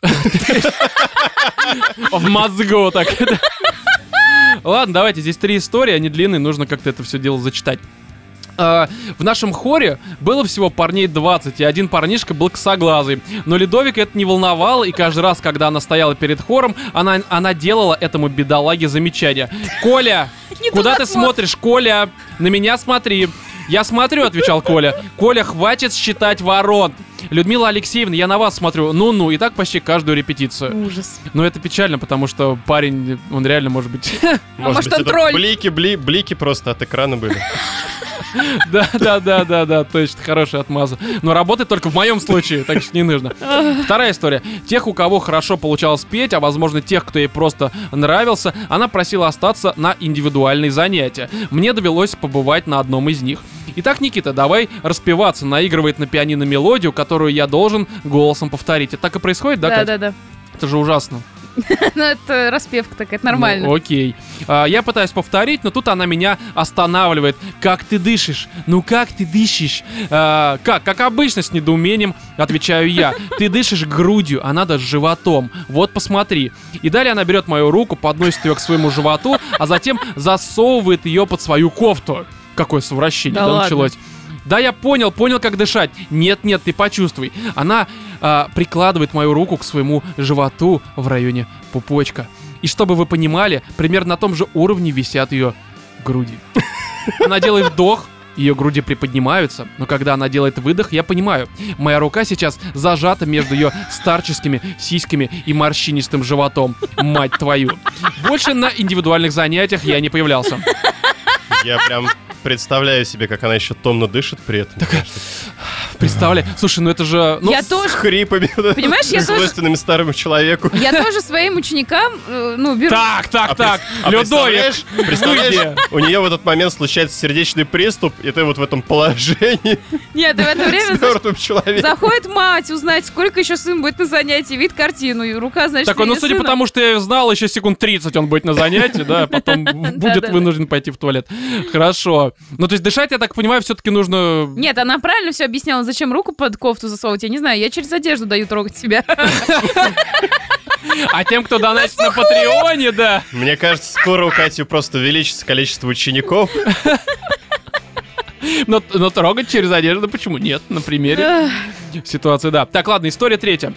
Speaker 1: В мозгу так. Ладно, давайте, здесь три истории, они длинные, нужно как-то это все дело зачитать. А, в нашем хоре было всего парней 20, и один парнишка был косоглазый. Но Ледовик это не волновало, и каждый раз, когда она стояла перед хором, она, она делала этому бедолаге замечание. «Коля,
Speaker 3: Не
Speaker 1: куда
Speaker 3: туда
Speaker 1: ты
Speaker 3: смотришь».
Speaker 1: смотришь, Коля? На меня смотри». «Я смотрю», — отвечал Коля. «Коля, хватит считать ворон». «Людмила Алексеевна, я на вас смотрю». Ну-ну, и так почти каждую репетицию.
Speaker 3: Ужас.
Speaker 1: Но это печально, потому что парень, он реально может быть...
Speaker 3: может,
Speaker 2: быть,
Speaker 3: он
Speaker 2: это
Speaker 3: тролль?
Speaker 2: Блики, бли, блики просто от экрана были.
Speaker 1: Да, да, да, да, да, точно, хорошая отмаза. Но работает только в моем случае, так что не нужно. Вторая история. Тех, у кого хорошо получалось петь, а возможно тех, кто ей просто нравился, она просила остаться на индивидуальные занятия. Мне довелось побывать на одном из них. Итак, Никита, давай распеваться, наигрывает на пианино мелодию, которую я должен голосом повторить. Это так и происходит, да,
Speaker 3: Да,
Speaker 1: Кать?
Speaker 3: да, да.
Speaker 1: Это же ужасно.
Speaker 3: Ну, это распевка такая, это нормально.
Speaker 1: Ну, окей. А, я пытаюсь повторить, но тут она меня останавливает. Как ты дышишь? Ну как ты дышишь? А, как? Как обычно, с недоумением отвечаю я. Ты дышишь грудью, а надо животом. Вот посмотри. И далее она берет мою руку, подносит ее к своему животу, а затем засовывает ее под свою кофту. Какое совращение,
Speaker 3: Да
Speaker 1: да, началось. Да, я понял, понял, как дышать. Нет, нет, ты почувствуй. Она а, прикладывает мою руку к своему животу в районе пупочка. И чтобы вы понимали, примерно на том же уровне висят ее груди. Она делает вдох, ее груди приподнимаются, но когда она делает выдох, я понимаю, моя рука сейчас зажата между ее старческими сиськами и морщинистым животом. Мать твою. Больше на индивидуальных занятиях я не появлялся.
Speaker 2: Я прям представляю себе, как она еще томно дышит при этом.
Speaker 1: Представляю. Слушай, ну это же... Ну,
Speaker 3: Я
Speaker 2: С
Speaker 3: тоже,
Speaker 2: хрипами.
Speaker 3: Понимаешь, я тоже-
Speaker 2: старому человеку.
Speaker 3: я тоже своим ученикам, э, ну, беру...
Speaker 1: Так, так,
Speaker 2: А
Speaker 1: так.
Speaker 2: А
Speaker 1: Людовик,
Speaker 2: представляешь, представляешь, у нее в этот момент случается сердечный приступ, и ты вот в этом положении
Speaker 3: Нет, и в это время
Speaker 2: с мертвым человеком.
Speaker 3: заходит мать узнать, сколько еще сын будет на занятии, вид картину, и рука, значит,
Speaker 1: Такой, ну
Speaker 3: видит
Speaker 1: судя по
Speaker 3: сына.
Speaker 1: тому, что я знал, еще секунд 30 он будет на занятии, да, потом будет вынужден пойти в туалет. Хорошо. Ну, то есть дышать, я так понимаю, все-таки нужно...
Speaker 3: Нет, она правильно все объясняла, зачем руку под кофту засовывать, я не знаю, я через одежду даю трогать себя.
Speaker 1: А тем, кто донатит на Патреоне, да.
Speaker 2: Мне кажется, скоро у Кати просто увеличится количество учеников.
Speaker 1: Но, но трогать через одежду почему нет? На примере ситуации, да. Так, ладно, история третья.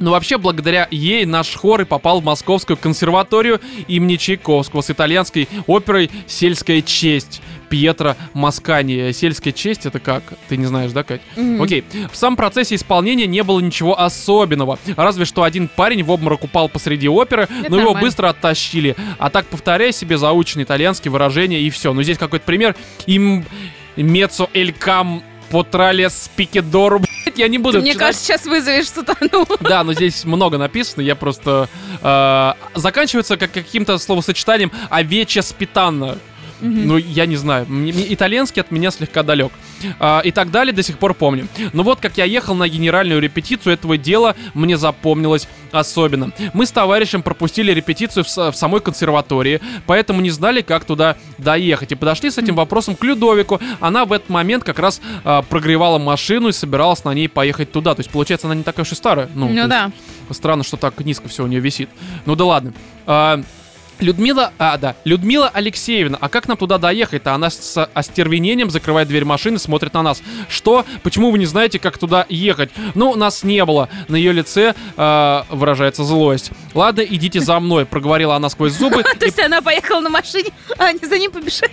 Speaker 1: Ну, вообще, благодаря ей наш хор и попал в Московскую консерваторию имени Чайковского с итальянской оперой «Сельская честь». Пьетро Маскани. «Сельская честь» — это как? Ты не знаешь, да, Кать?
Speaker 3: Мгм.
Speaker 1: Окей. В самом процессе исполнения не было ничего особенного. Разве что один парень в обморок упал посреди оперы, но его
Speaker 3: нормально.
Speaker 1: быстро оттащили. А так, повторяй себе заученные итальянские выражения и все. Ну, здесь какой-то пример. Им мецо эль кам потралес спикедору. Я не буду
Speaker 3: Ты, мне кажется, сейчас вызовешь сатану.
Speaker 1: Да, но здесь много написано, я просто... э, заканчивается как каким-то словосочетанием «овечья спитанна». Ну, я не знаю. Итальянский от меня слегка далек. А, и так далее до сих пор помню. Но вот как я ехал на генеральную репетицию этого дела, мне запомнилось особенно. Мы с товарищем пропустили репетицию в, в самой консерватории, поэтому не знали, как туда доехать. И подошли с этим вопросом к Людовику. Она в этот момент как раз а, прогревала машину и собиралась на ней поехать туда. То есть, получается, она не такая уж и старая. Ну,
Speaker 3: Ну да.
Speaker 1: Странно, что так низко все у нее висит. Ну да ладно. А, Людмила, а, да, Людмила Алексеевна, а как нам туда доехать-то? Она с остервенением закрывает дверь машины, смотрит на нас. Что? Почему вы не знаете, как туда ехать? Ну, нас не было. На ее лице а, выражается злость. Ладно, идите за мной, проговорила она сквозь зубы.
Speaker 3: То есть она поехала на машине, а они за ним побежали.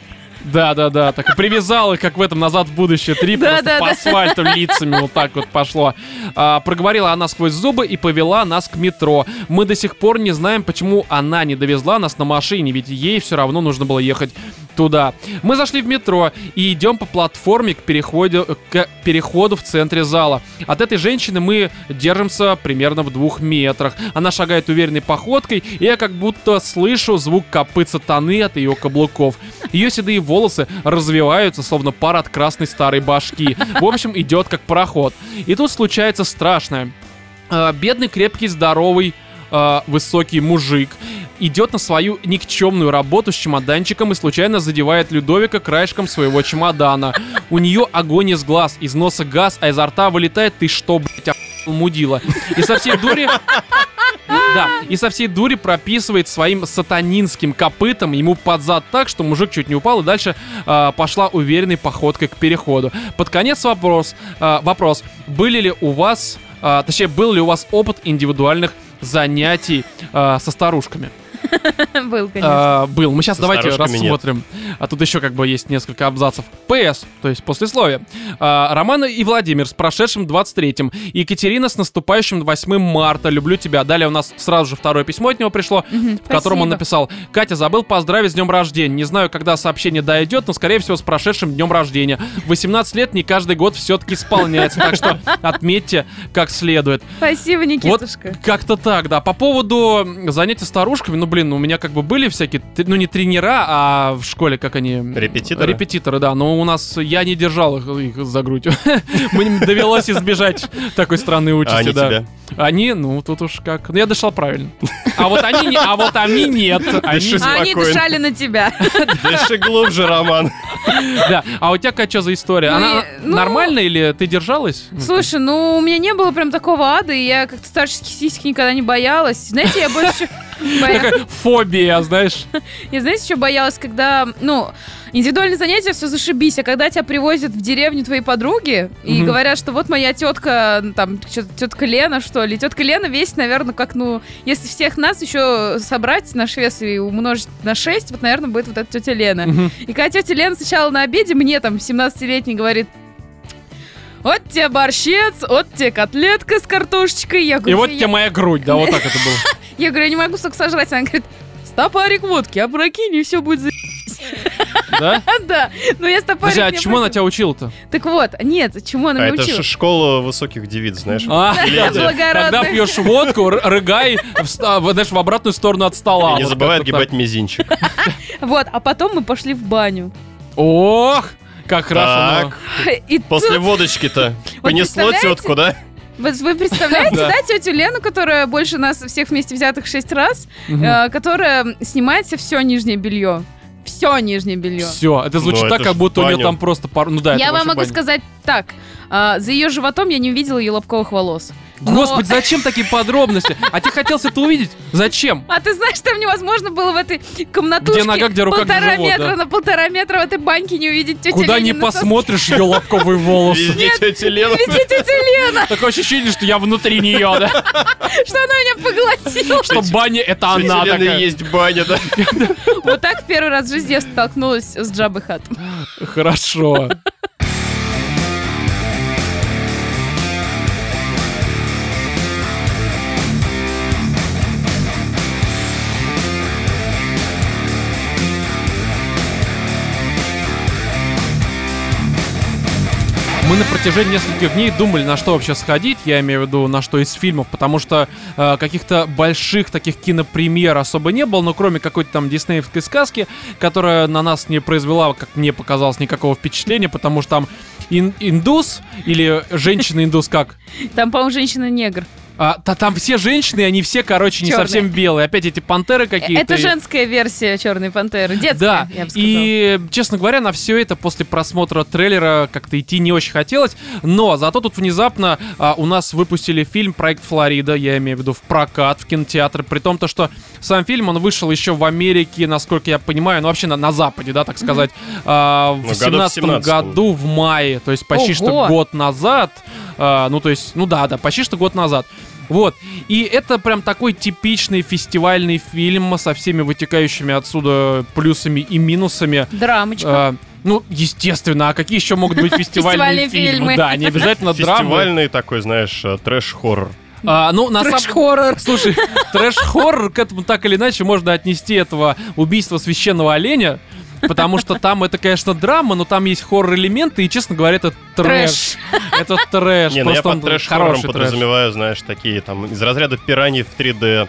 Speaker 1: Да, да, да, так и привязал их, как в этом «Назад в будущее 3»,
Speaker 3: Да,
Speaker 1: просто
Speaker 3: да,
Speaker 1: по
Speaker 3: да.
Speaker 1: асфальту лицами вот так вот пошло. А, проговорила она сквозь зубы и повела нас к метро. Мы до сих пор не знаем, почему она не довезла нас на машине, ведь ей все равно нужно было ехать туда. Мы зашли в метро и идем по платформе к переходу, к переходу в центре зала. От этой женщины мы держимся примерно в двух метрах. Она шагает уверенной походкой, и я как будто слышу звук копыт сатаны от ее каблуков. Ее седые волосы развиваются, словно пар от красной старой башки. В общем, идет как пароход. И тут случается страшное. Э, бедный, крепкий, здоровый, э, высокий мужик идет на свою никчемную работу с чемоданчиком и случайно задевает Людовика краешком своего чемодана. У нее огонь из глаз, из носа газ, а изо рта вылетает «Ты что, блядь, охуел, мудила?» И со всей дури... Да, и со всей дури прописывает своим сатанинским копытом ему под зад так, что мужик чуть не упал и дальше а, пошла уверенной походкой к переходу. Под конец вопрос, а, вопрос, были ли у вас, а, точнее, был ли у вас опыт индивидуальных занятий а, со старушками?
Speaker 3: Был, конечно.
Speaker 1: А, был. Мы сейчас давайте рассмотрим. А тут еще как бы есть несколько абзацев. ПС, то есть послесловие. А, Роман и Владимир с прошедшим 23-м. Екатерина с наступающим 8 марта. Люблю тебя. Далее у нас сразу же второе письмо от него пришло, в котором он написал. Катя, забыл поздравить с днем рождения. Не знаю, когда сообщение дойдет, но скорее всего с прошедшим днем рождения. 18 лет не каждый год все-таки исполняется. Так что отметьте как следует.
Speaker 3: Спасибо, Никитушка.
Speaker 1: Как-то так, да. По поводу занятий старушками, ну, блин, блин, у меня как бы были всякие, ну не тренера, а в школе, как они...
Speaker 2: Репетиторы?
Speaker 1: Репетиторы, да, но у нас, я не держал их, их за грудь. Мне довелось избежать такой странной
Speaker 2: А
Speaker 1: участи,
Speaker 2: они
Speaker 1: да. Они, ну, тут уж как... Ну, я дышал правильно. А вот они, а вот они нет. Они,
Speaker 2: Дыши
Speaker 3: А они
Speaker 2: Спокойно.
Speaker 3: дышали на тебя.
Speaker 2: Дыши глубже, Роман.
Speaker 1: да. А у тебя какая что за история?
Speaker 3: Ну,
Speaker 1: Она
Speaker 3: ну-
Speaker 1: нормальная или ты держалась? Ну,
Speaker 3: Слушай, ну у меня не было прям такого ада, и я как-то старческих сисек никогда не боялась. Знаете, я больше.
Speaker 1: Такая фобия, знаешь.
Speaker 3: Я знаете, что боялась, когда, ну, индивидуальные занятия все зашибись, а когда тебя привозят в деревню твои подруги и говорят, что вот моя тетка, ну, там, тетка Лена, что ли. Тетка Лена весит, наверное, как, ну, если всех нас еще собрать, наш вес и умножить на 6, вот, наверное, будет вот эта тетя Лена. И когда тетя Лена сначала на обеде мне, там, 17-летний, говорит, вот тебе борщец, вот тебе котлетка с картошечкой. Я
Speaker 1: И
Speaker 3: говорю,
Speaker 1: вот
Speaker 3: «Я-
Speaker 1: тебе моя грудь, да, вот так это было.
Speaker 3: Я говорю, я не могу столько сожрать. Она говорит, стопарик водки, опрокинь, и все будет за...
Speaker 1: Да?
Speaker 3: Да, ну я стопарик
Speaker 1: Подожди, а
Speaker 3: не
Speaker 1: чему она тебя учила-то?
Speaker 3: Так вот, нет, чему она
Speaker 2: А
Speaker 3: меня
Speaker 2: это
Speaker 3: учила?
Speaker 2: же школа высоких девиц, знаешь?
Speaker 1: А. Когда пьешь водку, рыгай, знаешь, в обратную сторону от стола.
Speaker 2: Не забывай отгибать мизинчик.
Speaker 3: Вот, а потом мы пошли в баню.
Speaker 1: Ох, как хорошо.
Speaker 2: Так,
Speaker 3: И
Speaker 2: после
Speaker 3: тут,
Speaker 2: водочки-то понесло тетку, да?
Speaker 3: Вот вы представляете,
Speaker 1: Да.
Speaker 3: тетю Лену, которая больше нас всех вместе взятых шесть раз, э, которая снимает себе все нижнее белье. Все нижнее белье.
Speaker 1: Все, это звучит
Speaker 2: Ну,
Speaker 1: так,
Speaker 2: это
Speaker 1: как будто у нее там просто пар... Ну да, это
Speaker 3: Я вам могу
Speaker 1: баня.
Speaker 3: сказать так. а, за ее животом я не увидела ее лобковых волос. Но-
Speaker 1: Господи, зачем такие подробности? А ты хотелось это увидеть? Зачем?
Speaker 3: А ты знаешь, там невозможно было в этой комнатушке
Speaker 1: Где нога, где рука, где
Speaker 3: полтора
Speaker 1: живот,
Speaker 3: метра
Speaker 1: да.
Speaker 3: на полтора метра в этой баньке не увидеть тетю
Speaker 1: Куда не
Speaker 3: Ленину со-
Speaker 1: посмотришь ее лобковые волосы.
Speaker 2: Везде тетя Лена.
Speaker 3: Везде тетя Лена,
Speaker 1: Такое ощущение, что я внутри нее, да?
Speaker 3: что она меня поглотила.
Speaker 1: Что баня это она такая.
Speaker 2: есть баня, да?
Speaker 3: Вот так в первый раз в жизни я столкнулась с Джабой Хатом.
Speaker 1: Хорошо. Мы на протяжении нескольких дней думали, на что вообще сходить, я имею в виду, на что из фильмов, потому что э, каких-то больших таких кинопремьер особо не было, но кроме какой-то там диснеевской сказки, которая на нас не произвела, как мне показалось, никакого впечатления, потому что там ин- индус или женщина-индус как?
Speaker 3: Там, по-моему, женщина-негр.
Speaker 1: А, та- там все женщины, они все, короче, не совсем белые. Опять эти пантеры какие-то.
Speaker 3: Это женская версия Черной пантеры. Детская,
Speaker 1: Да,
Speaker 3: я бы
Speaker 1: и, честно говоря, на все это после просмотра трейлера как-то идти не очень хотелось, но зато тут внезапно а, у нас выпустили фильм «Проект Флорида», я имею в виду в прокат, в кинотеатр, при том, то, что сам фильм, он вышел еще в Америке, насколько я понимаю, ну вообще на, на Западе, да, так сказать, а, в
Speaker 2: Ну, году в
Speaker 1: 17
Speaker 2: 17-м.
Speaker 1: году в мае, то есть почти что
Speaker 3: Ого.
Speaker 1: год назад, а, ну то есть, ну да, да, почти что год назад. Вот. И это прям такой типичный фестивальный фильм со всеми вытекающими отсюда плюсами и минусами.
Speaker 3: Драмочка.
Speaker 1: А, ну, естественно, а какие еще могут быть фестивальные
Speaker 3: Фестивальные
Speaker 1: фильмы?
Speaker 3: фильмы.
Speaker 1: Да, не обязательно драмы.
Speaker 2: Фестивальный такой, знаешь, э, трэш-хоррор.
Speaker 1: А, ну, на
Speaker 3: Трэш-хоррор.
Speaker 1: Слушай, трэш-хоррор к этому так или иначе можно отнести этого убийства священного оленя, потому что там это, конечно, драма, но там есть хоррор-элементы, и, честно говоря, это трэш.
Speaker 3: Трэш.
Speaker 1: Это трэш.
Speaker 2: Не, ну я под трэш-хоррором подразумеваю, знаешь, такие там из разряда пираний в 3D,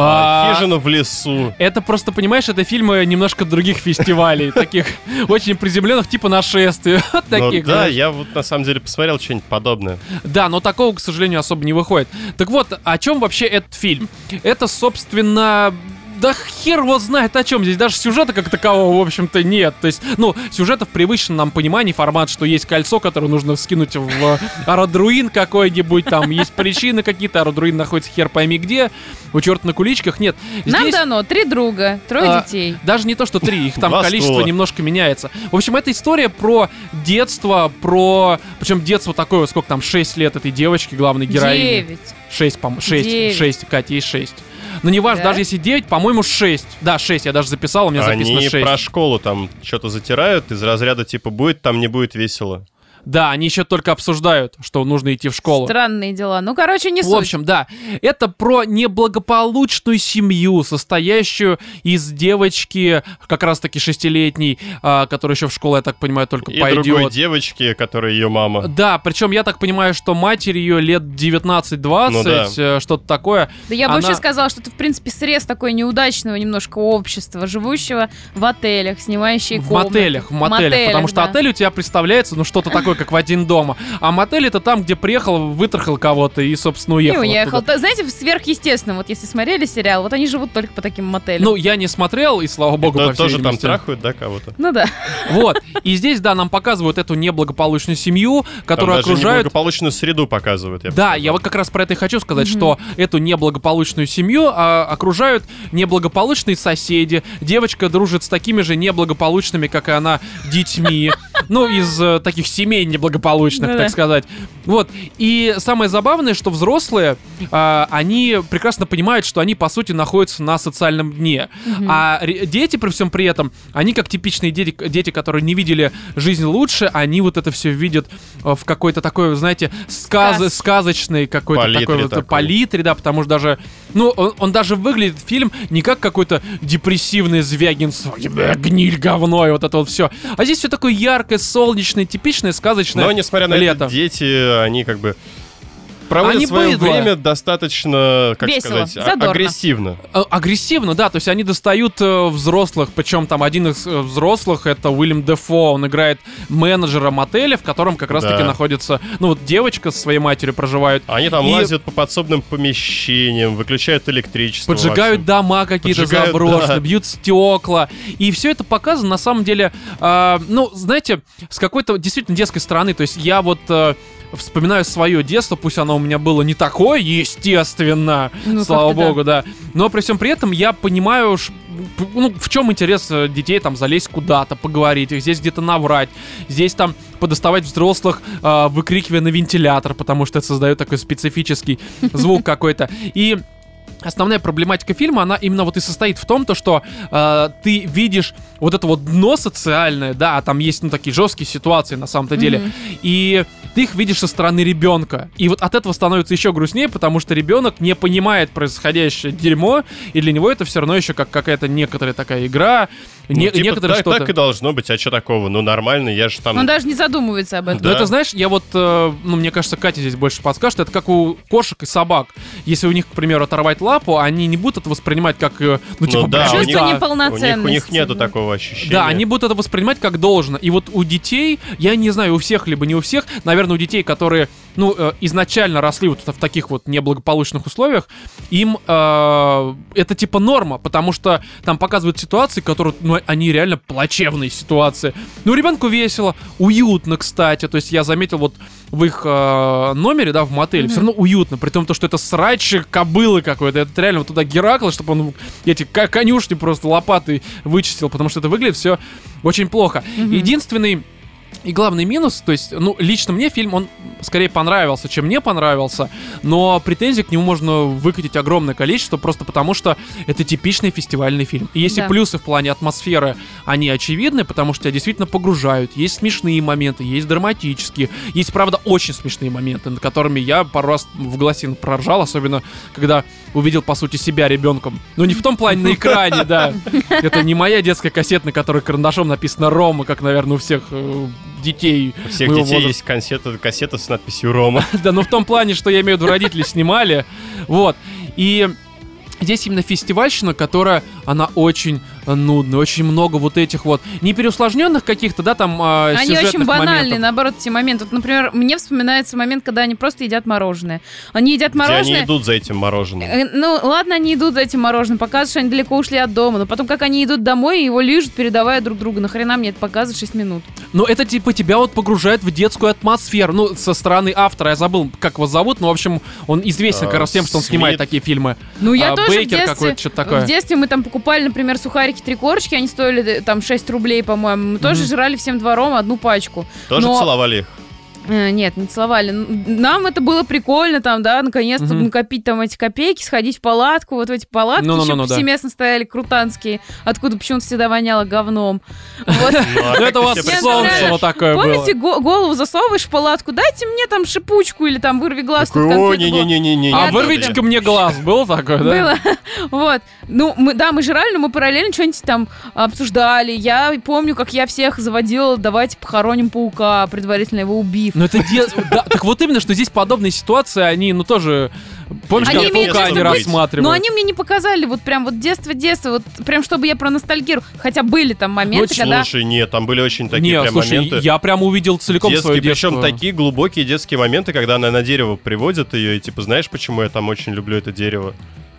Speaker 1: А,
Speaker 2: а, хижина в лесу.
Speaker 1: Это просто, понимаешь, это фильмы немножко других фестивалей, таких очень приземленных, типа нашествия. Вот
Speaker 2: Ну
Speaker 1: таких.
Speaker 2: да, я вот на самом деле посмотрел что-нибудь подобное.
Speaker 1: Да, но такого, к сожалению, особо не выходит. Так вот, о чем вообще этот фильм? Это, собственно, да хер его знает о чем здесь. Даже сюжета как такового, в общем-то, нет. То есть, ну, сюжета в привычном нам понимании формат, что есть кольцо, которое нужно скинуть в аэродруин какой-нибудь, там есть причины какие-то, аэродруин находится хер пойми где, у черта на куличках. Нет,
Speaker 3: Нам
Speaker 1: здесь...
Speaker 3: дано три друга, трое
Speaker 1: А,
Speaker 3: детей.
Speaker 1: Даже не то, что три, их там
Speaker 2: Два
Speaker 1: количество
Speaker 2: ствола.
Speaker 1: немножко меняется. В общем, это история про детство, про... Причем детство такое, сколько там, 6 лет этой девочки, главной героини.
Speaker 3: Девять.
Speaker 1: 6, по-моему, 6,
Speaker 3: Девять.
Speaker 1: 6, Катя, ей 6. Но не важно,
Speaker 3: Да?
Speaker 1: даже если 9, по-моему, 6. Да, 6, я даже записал, у меня записано
Speaker 2: Они
Speaker 1: 6.
Speaker 2: про школу там что-то затирают из разряда типа будет там, не будет весело.
Speaker 1: Да, они еще только обсуждают, что нужно идти в школу.
Speaker 3: Странные дела. Ну, короче, не
Speaker 1: В
Speaker 3: суть.
Speaker 1: общем, да, это про неблагополучную семью, состоящую из девочки, как раз-таки шестилетней, а, которая еще в школу, я так понимаю, только
Speaker 2: И
Speaker 1: пойдет.
Speaker 2: другой девочки, которая ее мама.
Speaker 1: Да, причем я так понимаю, что матери ее лет 19-20,
Speaker 2: Ну да.
Speaker 1: э, что-то такое.
Speaker 3: Да я бы
Speaker 1: Она-
Speaker 3: вообще сказала, что это, в принципе, срез такой неудачного немножко общества, живущего в отелях, снимающие
Speaker 1: В
Speaker 3: комнаты.
Speaker 1: мотелях, в мотелях, потому что
Speaker 3: да.
Speaker 1: отель у тебя представляется, ну, что-то такое, как в один дома. А мотель это там, где приехал, вытрахал кого-то и, собственно,
Speaker 3: Не
Speaker 1: уехал.
Speaker 3: уехал.
Speaker 1: оттуда.
Speaker 3: Да, Знаете, в сверхъестественном, вот если смотрели сериал, вот они живут только по таким мотелям.
Speaker 1: Ну, я не смотрел, и слава богу,
Speaker 2: То-
Speaker 1: по всей
Speaker 2: тоже там трахают, да, кого-то?
Speaker 3: Ну да.
Speaker 1: Вот. И здесь, да, нам показывают эту неблагополучную семью,
Speaker 2: Там
Speaker 1: которую
Speaker 2: даже
Speaker 1: окружают
Speaker 2: неблагополучную среду показывают. я
Speaker 1: Да,
Speaker 2: сказал.
Speaker 1: я вот как раз про это и хочу сказать, что эту неблагополучную семью а, окружают неблагополучные соседи. Девочка дружит с такими же неблагополучными, как и она, детьми. Ну, из э, таких семей неблагополучных,
Speaker 3: Ну да.
Speaker 1: так сказать. Вот. И самое забавное, что взрослые, а, они прекрасно понимают, что они, по сути, находятся на социальном дне. А ре- дети, при всем при этом, они как типичные дети, дети, которые не видели жизнь лучше, они вот это все видят э, в какой-то такой, знаете, сказ сказочной какой-то такой вот палитре, да, потому что даже, ну, он, он даже выглядит фильм не как какой-то депрессивный Звягинцев, «Ебэ, гниль, говно и вот это вот все. А здесь все такое яркое, солнечное, типичное, сказочное
Speaker 2: Но, несмотря на
Speaker 1: лето.
Speaker 2: это, дети, они как бы проводят
Speaker 1: Они
Speaker 2: свое
Speaker 1: быдло.
Speaker 2: время достаточно, как
Speaker 3: Весело,
Speaker 2: сказать, а-
Speaker 3: задорно.
Speaker 2: агрессивно.
Speaker 1: Э, Агрессивно, да, то есть они достают э, взрослых, причем там один из э, взрослых, это Уильям Дефо, он играет менеджера мотеля, в котором как раз-таки
Speaker 2: Да.
Speaker 1: находится, ну вот девочка со своей матерью проживают.
Speaker 2: Они там
Speaker 1: И
Speaker 2: лазят по подсобным помещениям, выключают электричество.
Speaker 1: Поджигают дома какие-то заброшенные,
Speaker 2: да.
Speaker 1: бьют стекла. И все это показано, на самом деле, а, ну, знаете, с какой-то действительно детской стороны. То есть я вот э, вспоминаю свое детство, пусть оно у меня было не такое, естественно,
Speaker 3: Ну,
Speaker 1: слава
Speaker 3: как-то да.
Speaker 1: богу, да. Но при всем при этом я понимаю, п- ну, в чем интерес э, детей там залезть куда-то, поговорить, их здесь где-то наврать, здесь там подоставать взрослых, э, выкрикивая на вентилятор, потому что это создает такой специфический звук какой-то. И Основная проблематика фильма, она именно вот и состоит в том, то, что э, ты видишь вот это вот дно социальное, да, а там есть, ну, такие жесткие ситуации на самом-то деле,
Speaker 3: Мгм.
Speaker 1: и ты их видишь со стороны ребенка. И вот от этого становится еще грустнее, потому что ребенок не понимает происходящее дерьмо, и для него это все равно еще как какая-то некоторая такая игра,
Speaker 2: Ну,
Speaker 1: не-
Speaker 2: типа,
Speaker 1: некоторое
Speaker 2: так,
Speaker 1: что-то.
Speaker 2: так и должно быть, а что такого? Ну, нормально, я же там...
Speaker 3: Он даже не задумывается об этом.
Speaker 1: Но
Speaker 2: Да.
Speaker 1: это, знаешь, я вот, э, ну, мне кажется, Катя здесь больше подскажет, это как у кошек и собак. Если у них, к примеру, оторвать лапу, они не будут это воспринимать как, э, ну, типа,
Speaker 2: да,
Speaker 1: прям
Speaker 2: у них-
Speaker 3: Чувство
Speaker 1: да.
Speaker 2: У них,
Speaker 3: неполноценности.
Speaker 2: у них нету
Speaker 3: да.
Speaker 2: такого ощущения.
Speaker 1: Да, они будут это воспринимать как должно. И вот у детей, я не знаю, у всех либо не у всех, наверное, у детей, которые, ну, э, изначально росли вот в таких вот неблагополучных условиях, им э, это типа норма, потому что там показывают ситуации, которые, ну, они реально плачевные ситуации. Ну, ребенку весело, уютно, кстати. То есть я заметил вот в их э, номере, да, в мотеле, все равно уютно, при том, то, что это срач кобылы какой-то. Это реально вот туда Геракл, чтобы он эти ко- конюшни просто лопатой вычистил, потому что это выглядит все очень плохо. Единственный и главный минус, то есть, ну, лично мне фильм, он скорее понравился, чем не понравился, но претензий к нему можно выкатить огромное количество, просто потому что это типичный фестивальный фильм. И если
Speaker 3: Да.
Speaker 1: плюсы в плане атмосферы, они очевидны, потому что тебя действительно погружают. Есть смешные моменты, есть драматические, есть, правда, очень смешные моменты, над которыми я пару раз в голосин проржал, особенно когда увидел, по сути, себя ребенком. Ну, не в том плане на экране, да. Это не моя детская кассета, на которой карандашом написано «Рома», как, наверное, у всех э, детей
Speaker 2: У всех детей
Speaker 1: возраста.
Speaker 2: есть кассета, кассета с надписью «Рома».
Speaker 1: Да, но в том плане, что я имею в виду, родители снимали. Вот. И здесь именно фестивальщина, которая, она очень нудная, очень много вот этих вот, не переусложненных каких-то, да, там э,
Speaker 3: Они очень банальные,
Speaker 1: моментов.
Speaker 3: наоборот, эти моменты. Вот, например, мне вспоминается момент, когда они просто едят мороженое. Они едят
Speaker 2: Где они
Speaker 3: мороженое.
Speaker 2: идут за этим мороженым.
Speaker 3: Э, Ну, ладно, они идут за этим мороженым, показывают, что они далеко ушли от дома, но потом, как они идут домой, его лижут, передавая друг другу. Нахрена мне это показывать 6 минут?
Speaker 1: Но это типа тебя вот погружает в детскую атмосферу. Ну, со стороны автора, я забыл, как его зовут, но, в общем, он известен как
Speaker 2: А,
Speaker 1: раз тем, что он
Speaker 2: Смит.
Speaker 1: снимает такие фильмы.
Speaker 3: Ну, я
Speaker 1: А,
Speaker 3: тоже
Speaker 1: Бейкер
Speaker 3: в детстве,
Speaker 1: какой-то, что-то такое.
Speaker 3: в детстве мы там покупали, например, сухарики три корочки, они стоили э, там 6 рублей, по-моему. Мы тоже
Speaker 1: Мгм.
Speaker 3: жрали всем двором одну пачку.
Speaker 2: Тоже
Speaker 3: но-
Speaker 2: целовали их?
Speaker 3: Э, Нет, не целовали. Нам это было прикольно, там, да, наконец-то
Speaker 1: Мгм.
Speaker 3: накопить там эти копейки, сходить в палатку, вот в эти палатки
Speaker 1: Ну-ну-ну-ну,
Speaker 3: еще
Speaker 1: да.
Speaker 3: повсеместно стояли крутанские, откуда почему-то всегда воняло говном.
Speaker 2: Ну,
Speaker 1: Ну, это у вас солнцево такое
Speaker 3: Помните,
Speaker 1: было.
Speaker 3: го- голову засовываешь в палатку, дайте мне там шипучку или там вырви глаз. тут
Speaker 2: Такой, О,
Speaker 3: конфету было».
Speaker 2: не-не-не-не-не.
Speaker 1: А вырвите-ка мне глаз, было такое, да?
Speaker 3: Было. Вот. Ну, мы, да, мы жрали, но мы параллельно что-нибудь там обсуждали. Я помню, как я всех заводила, давайте похороним паука, предварительно его убив.
Speaker 1: Ну это де- да, так вот именно, что здесь подобные ситуации, они, ну тоже, помнишь,
Speaker 2: Они
Speaker 1: как паука
Speaker 2: быть.
Speaker 1: рассматривают.
Speaker 3: Но они мне не показали вот прям вот детство-детство, вот прям чтобы я проностальгировала. Хотя были там моменты,
Speaker 1: Ну,
Speaker 3: когда...
Speaker 2: Слушай, нет, там были очень такие
Speaker 1: Не,
Speaker 2: прям
Speaker 1: слушай,
Speaker 2: моменты.
Speaker 1: я прям увидел целиком свое
Speaker 2: Детские,
Speaker 1: детство.
Speaker 2: причем такие глубокие детские моменты, когда она на дерево приводит ее, и типа, знаешь, почему я там очень люблю это дерево?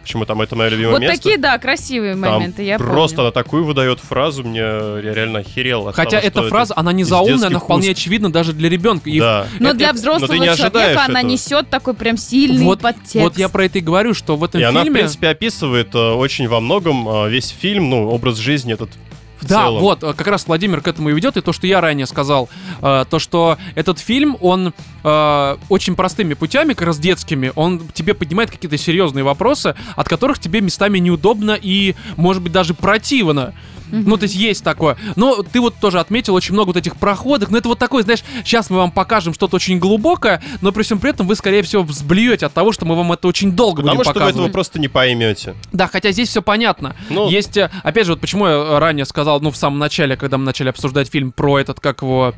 Speaker 2: Почему там это мое любимое
Speaker 3: Вот
Speaker 2: место?
Speaker 3: такие, да, красивые
Speaker 2: Там
Speaker 3: моменты, я
Speaker 2: просто
Speaker 3: помню.
Speaker 2: она такую выдает фразу, мне я реально охерел. от
Speaker 1: Хотя
Speaker 2: того,
Speaker 1: эта фраза,
Speaker 2: это
Speaker 1: она не заумная, она вполне
Speaker 2: уст.
Speaker 1: очевидна даже для ребенка. И
Speaker 2: Да.
Speaker 3: Но
Speaker 1: это-
Speaker 3: для
Speaker 2: но
Speaker 3: взрослого
Speaker 2: ожидаешь
Speaker 3: человека она
Speaker 2: этого.
Speaker 3: несет такой прям сильный
Speaker 1: вот,
Speaker 3: подтекст.
Speaker 1: вот я про это и говорю, что в этом
Speaker 2: И она, в
Speaker 1: фильме...
Speaker 2: принципе, описывает э, очень во многом э, весь фильм, ну, образ жизни этот в
Speaker 1: Да,
Speaker 2: целом.
Speaker 1: вот, э, как раз Владимир к этому и ведет, и то, что я ранее сказал, э, то, что этот фильм, он э, очень простыми путями, как раз детскими, он тебе поднимает какие-то серьезные вопросы, от которых тебе местами неудобно и, может быть, даже противно. Ну, то есть есть такое. Но ты вот тоже отметил очень много вот этих проходок. Но это вот такой, знаешь, сейчас мы вам покажем что-то очень глубокое, но при всем при этом вы, скорее всего, взблюете от того, что мы вам это очень долго
Speaker 2: Потому
Speaker 1: будем
Speaker 2: что вы
Speaker 1: показывать.
Speaker 2: этого просто не поймете.
Speaker 1: Да, хотя здесь все понятно.
Speaker 2: Ну-
Speaker 1: Есть, э, опять же, вот почему я э, ранее сказал, ну, в самом начале, когда мы начали обсуждать фильм про этот, как его,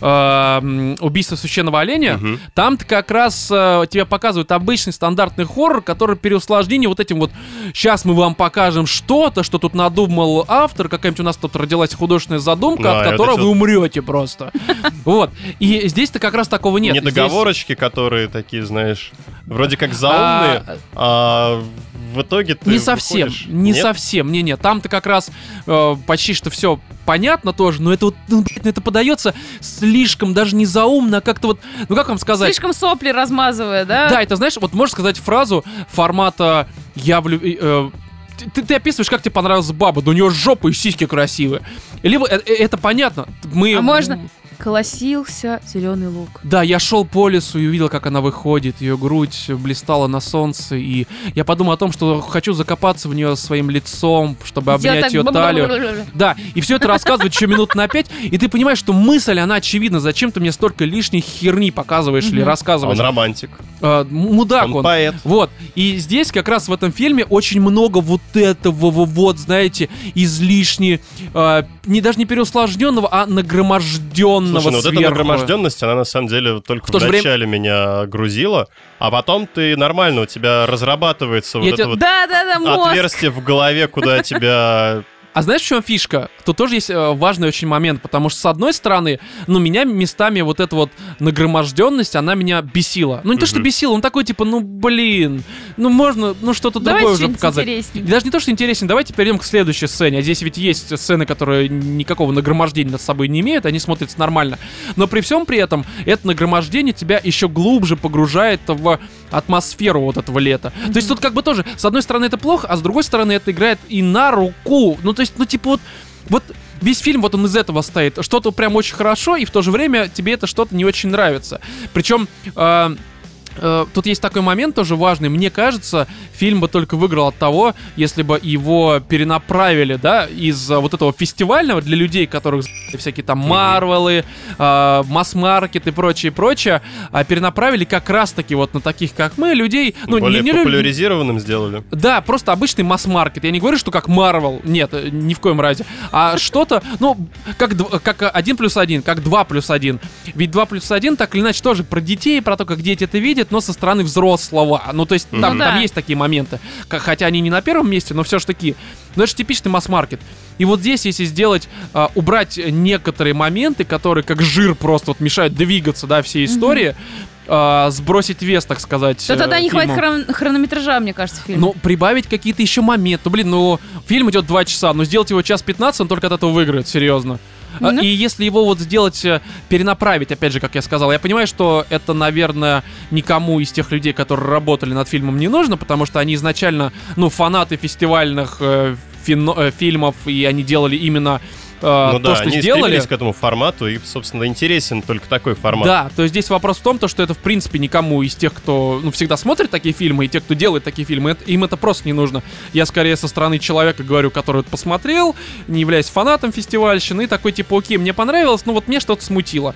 Speaker 1: э, убийство священного оленя,
Speaker 2: Мгм.
Speaker 1: там-то как раз э, тебе показывают обычный стандартный хоррор, который при усложнении вот этим вот, сейчас мы вам покажем что-то, что тут надумал автор, какая-нибудь у нас тут родилась художественная задумка,
Speaker 2: Да,
Speaker 1: от которой вы умрете просто. Вот. И здесь-то как раз такого нет. Здесь-
Speaker 2: Недоговорочки, которые такие, знаешь, вроде как заумные, а, в итоге ты
Speaker 1: Не совсем,
Speaker 2: выходишь-
Speaker 1: не
Speaker 2: Нет?
Speaker 1: совсем, не не, там-то как раз э, почти что все понятно тоже, но это вот, ну, блядь, ну, это подается слишком даже не заумно, а как-то вот, ну как вам сказать?
Speaker 3: Слишком сопли размазывая, да?
Speaker 1: Да, это знаешь, вот можешь сказать фразу формата «я влю- э, ты, ты описываешь, как тебе понравилась баба, да у нее жопа и сиськи красивые. Либо э, э, это понятно. Мы,
Speaker 3: А можно колосился зеленый лук.
Speaker 1: Да, я шел по лесу и увидел, как она выходит, ее грудь блистала на солнце, и я подумал о том, что хочу закопаться в нее своим лицом, чтобы обнять ее талию. Да, и все это рассказывает еще минут на пять, и ты понимаешь, что мысль, она очевидна. Зачем ты мне столько лишней херни показываешь или рассказываешь?
Speaker 2: Он романтик,
Speaker 1: Э, мудак
Speaker 2: он
Speaker 1: он.
Speaker 2: поэт.
Speaker 1: Вот, и здесь как раз в этом фильме очень много вот этого, во- вот, знаете, излишне, э, не даже не переусложненного, а нагроможденного
Speaker 2: Слушай, ну вот эта
Speaker 1: сверху.
Speaker 2: нагроможденность, она на самом деле только
Speaker 1: В
Speaker 2: в,
Speaker 1: же время-
Speaker 2: начале меня грузила, а потом ты нормально, у тебя разрабатывается вот
Speaker 1: Я
Speaker 2: это
Speaker 1: тебе-
Speaker 2: вот
Speaker 3: Да-да-да, мозг.
Speaker 2: отверстие в голове, куда тебя...
Speaker 1: А знаешь, в чем фишка? Тут тоже есть э, важный очень момент, потому что, с одной стороны, ну, меня местами вот эта вот нагроможденность, она меня бесила. Ну, не то, что бесила, он такой, типа, ну, блин, ну, можно, ну, что-то другое уже показать.
Speaker 3: интереснее.
Speaker 1: И даже не то, что интереснее, давайте перейдем к следующей сцене. А здесь ведь есть сцены, которые никакого нагромождения над собой не имеют, они смотрятся нормально. Но при всем при этом, это нагромождение тебя еще глубже погружает в атмосферу вот этого лета. То есть тут как бы тоже, с одной стороны это плохо, а с другой стороны это играет и на руку. Ну, то есть, ну, типа вот, вот весь фильм вот он из этого стоит. Что-то прям очень хорошо, и в то же время тебе это что-то не очень нравится. Причем... э, Тут есть такой момент тоже важный. Мне кажется, фильм бы только выиграл от того, если бы его перенаправили, да, из а, вот этого фестивального для людей, которых всякие там Марвелы, э, масс-маркет и прочее, прочее, а перенаправили как раз-таки вот на таких, как мы, людей, ну,
Speaker 2: более
Speaker 1: не, не
Speaker 2: популяризированным сделали.
Speaker 1: да, просто обычный масс-маркет. Я не говорю, что как Марвел. Нет, э, ни в коем разе. А что-то, ну, как, как один плюс один, как два плюс один. Ведь два плюс один так или иначе тоже про детей, про то, как дети это видят, но со стороны взрослого. Ну, то есть там,
Speaker 3: Ну
Speaker 1: там
Speaker 3: да.
Speaker 1: есть такие моменты. Хотя они не на первом месте, но все же таки. Но это же типичный масс-маркет. И вот здесь, если сделать, а, убрать некоторые моменты, которые как жир просто вот мешают двигаться, да, всей истории, а, сбросить вес, так сказать.
Speaker 3: Да тогда
Speaker 1: э,
Speaker 3: не хватит
Speaker 1: фильму.
Speaker 3: хрон- хронометража, мне кажется, фильма.
Speaker 1: Ну, прибавить какие-то еще моменты. Ну, блин, ну, фильм идет 2 часа, но сделать его час 15, он только от этого выиграет, серьезно. А,
Speaker 3: Ну.
Speaker 1: И если его вот сделать, э, перенаправить, опять же, как я сказал, я понимаю, что это, наверное, никому из тех людей, которые работали над фильмом, не нужно, потому что они изначально, ну, фанаты фестивальных э, фино- э, фильмов, и они делали именно
Speaker 2: Ну
Speaker 1: то,
Speaker 2: да,
Speaker 1: что
Speaker 2: они
Speaker 1: сделали.
Speaker 2: к этому формату, и, собственно, интересен только такой формат.
Speaker 1: Да, то есть здесь вопрос в том, то, что это, в принципе, никому из тех, кто ну, всегда смотрит такие фильмы, и тех, кто делает такие фильмы, это- им это просто не нужно. Я скорее со стороны человека говорю, который это посмотрел, не являясь фанатом фестивальщины, и такой типа, окей, мне понравилось, но вот мне что-то смутило.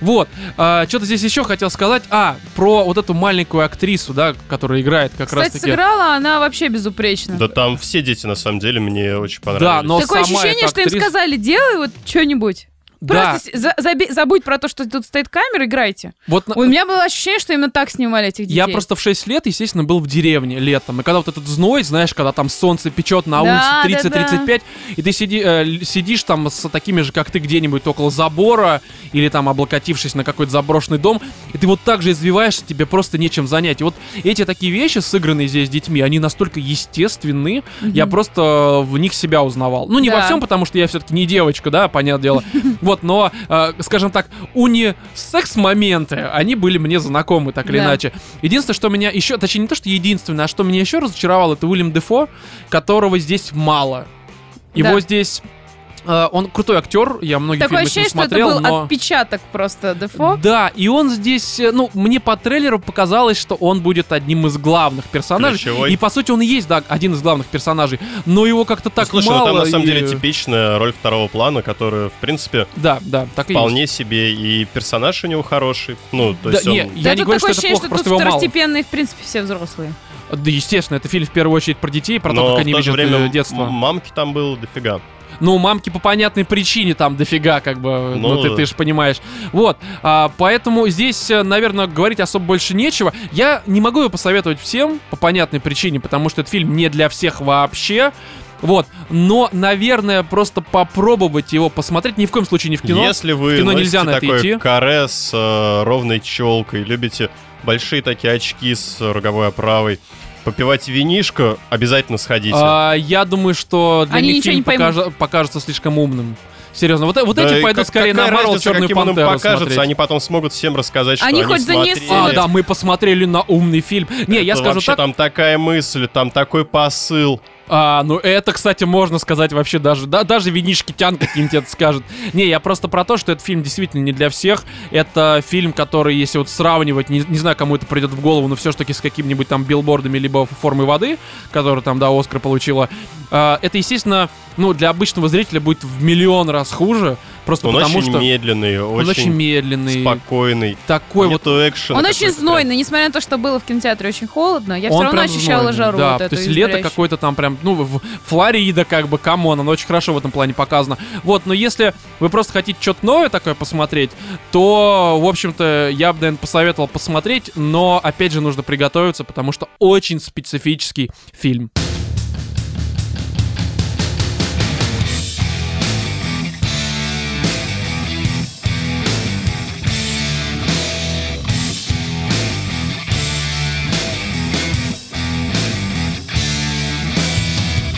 Speaker 1: Вот, что-то здесь еще хотел сказать. А, про вот эту маленькую актрису, да, которая играет как
Speaker 3: Кстати,
Speaker 1: раз-таки...
Speaker 3: сыграла она вообще безупречно.
Speaker 2: Да там все дети, на самом деле, мне очень
Speaker 1: Да,
Speaker 2: понравились.
Speaker 1: но
Speaker 3: Такое
Speaker 1: сама
Speaker 3: ощущение, что им сказали, делай вот что-нибудь.
Speaker 1: Да,
Speaker 3: Просто за- заби- забудь про то, что тут стоит камера, играйте.
Speaker 1: вот на-
Speaker 3: У меня было ощущение, что именно так снимали этих детей.
Speaker 1: Я просто в 6 лет, естественно, был в деревне летом. И когда вот этот зной, знаешь, когда там солнце печет на
Speaker 3: Да,
Speaker 1: улице
Speaker 3: да,
Speaker 1: 30-35, и ты сиди, э, сидишь там с такими же, как ты, где-нибудь около забора, или там облокотившись на какой-то заброшенный дом, и ты вот так же извиваешься, тебе просто нечем занять. И вот эти такие вещи, сыгранные здесь детьми, они настолько естественны, я просто в них себя узнавал. Ну, не во
Speaker 3: Да.
Speaker 1: всем, потому что я все-таки не девочка, да, понятное дело. Вот, но, э, скажем так, уни-секс-моменты, они были мне знакомы, так или
Speaker 3: Да.
Speaker 1: иначе. Единственное, что меня еще, точнее, не то, что единственное, а что меня еще разочаровало, это Уильям Дефо, которого здесь мало. Его
Speaker 3: Да.
Speaker 1: здесь... э, он крутой актер, я многие
Speaker 3: Такое
Speaker 1: фильмы с ним
Speaker 3: ощущение, что это
Speaker 1: смотрел,
Speaker 3: был
Speaker 1: но...
Speaker 3: отпечаток просто Дефо.
Speaker 1: Да, и он здесь, э, ну, мне по трейлеру показалось, что он будет одним из главных персонажей.
Speaker 2: Ключевой.
Speaker 1: И по сути он и есть, да, один из главных персонажей. Но его как-то
Speaker 2: Ну,
Speaker 1: так
Speaker 2: Слушай,
Speaker 1: мало.
Speaker 2: ну там на самом
Speaker 1: и-
Speaker 2: деле типичная роль второго плана, которая, в принципе,
Speaker 1: Да, да, так и есть.
Speaker 2: вполне себе и персонаж у него хороший. Ну, то
Speaker 1: Да,
Speaker 2: есть он...
Speaker 1: не, я
Speaker 3: да,
Speaker 1: не говорю, что
Speaker 3: такое
Speaker 1: это
Speaker 3: ощущение,
Speaker 1: плохо,
Speaker 3: что
Speaker 1: просто
Speaker 3: тут
Speaker 1: его мало.
Speaker 3: второстепенные, в принципе, все взрослые.
Speaker 1: Да, естественно, это фильм в первую очередь про детей, про то,
Speaker 2: Но
Speaker 1: как они
Speaker 2: то
Speaker 1: видят
Speaker 2: время
Speaker 1: э, детство.
Speaker 2: м- мамки там было дофига.
Speaker 1: Ну, мамки по понятной причине там дофига, как бы, ну,
Speaker 2: Ну,
Speaker 1: ты, ты же понимаешь. Вот, а, поэтому здесь, э, наверное, говорить особо больше нечего. Я не могу его посоветовать всем по понятной причине, потому что этот фильм не для всех вообще. Вот, но, наверное, просто попробовать его посмотреть, ни в коем случае не в кино.
Speaker 2: Если вы
Speaker 1: В кино нельзя на это
Speaker 2: такое
Speaker 1: идти.
Speaker 2: каре с э, ровной челкой, любите большие такие очки с роговой оправой, попивать винишко, обязательно сходите.
Speaker 1: А, я думаю, что для
Speaker 3: Они
Speaker 1: них
Speaker 3: ничего
Speaker 1: фильм
Speaker 3: не
Speaker 1: покажа- покажется слишком умным. Серьезно, вот, вот
Speaker 2: Да
Speaker 1: эти пойдут
Speaker 2: как-
Speaker 1: скорее
Speaker 2: какая
Speaker 1: на Марвел
Speaker 2: разница,
Speaker 1: Черную
Speaker 2: им
Speaker 1: Пантеру
Speaker 2: покажется,
Speaker 1: смотреть.
Speaker 2: они потом смогут всем рассказать, что
Speaker 3: Они
Speaker 2: они,
Speaker 3: хоть занесли.
Speaker 2: смотрели.
Speaker 1: А, да, мы посмотрели на умный фильм. Не, я
Speaker 2: Это
Speaker 1: скажу
Speaker 2: вообще
Speaker 1: так.
Speaker 2: там такая мысль, там такой посыл.
Speaker 1: А, ну это, кстати, можно сказать вообще даже, да, даже винишки Тян какие-нибудь это скажет. Не, я просто про то, что этот фильм действительно не для всех. Это фильм, который, если вот сравнивать, не, не знаю, кому это придет в голову, но все-таки с какими-нибудь там билбордами, либо формой воды, которая там, да, Оскар получила. а, это, естественно, ну, для обычного зрителя будет в миллион раз хуже. Просто
Speaker 2: Он
Speaker 1: потому
Speaker 2: очень
Speaker 1: что
Speaker 2: медленный,
Speaker 1: он очень
Speaker 2: очень
Speaker 1: медленный.
Speaker 2: спокойный.
Speaker 1: Такой вот
Speaker 2: Нету экшена.
Speaker 3: Он очень знойный, несмотря на то, что было в кинотеатре очень холодно, я все
Speaker 1: Он
Speaker 3: равно
Speaker 1: прям
Speaker 3: ощущала
Speaker 1: знойный,
Speaker 3: жару
Speaker 1: Да,
Speaker 3: вот
Speaker 1: то есть лето какое-то там прям, ну, в- Флорида как бы, come on, оно очень хорошо в этом плане показано. Вот, но если вы просто хотите что-то новое такое посмотреть, то, в общем-то, я бы, наверное, посоветовал посмотреть, но, опять же, нужно приготовиться, потому что очень специфический фильм.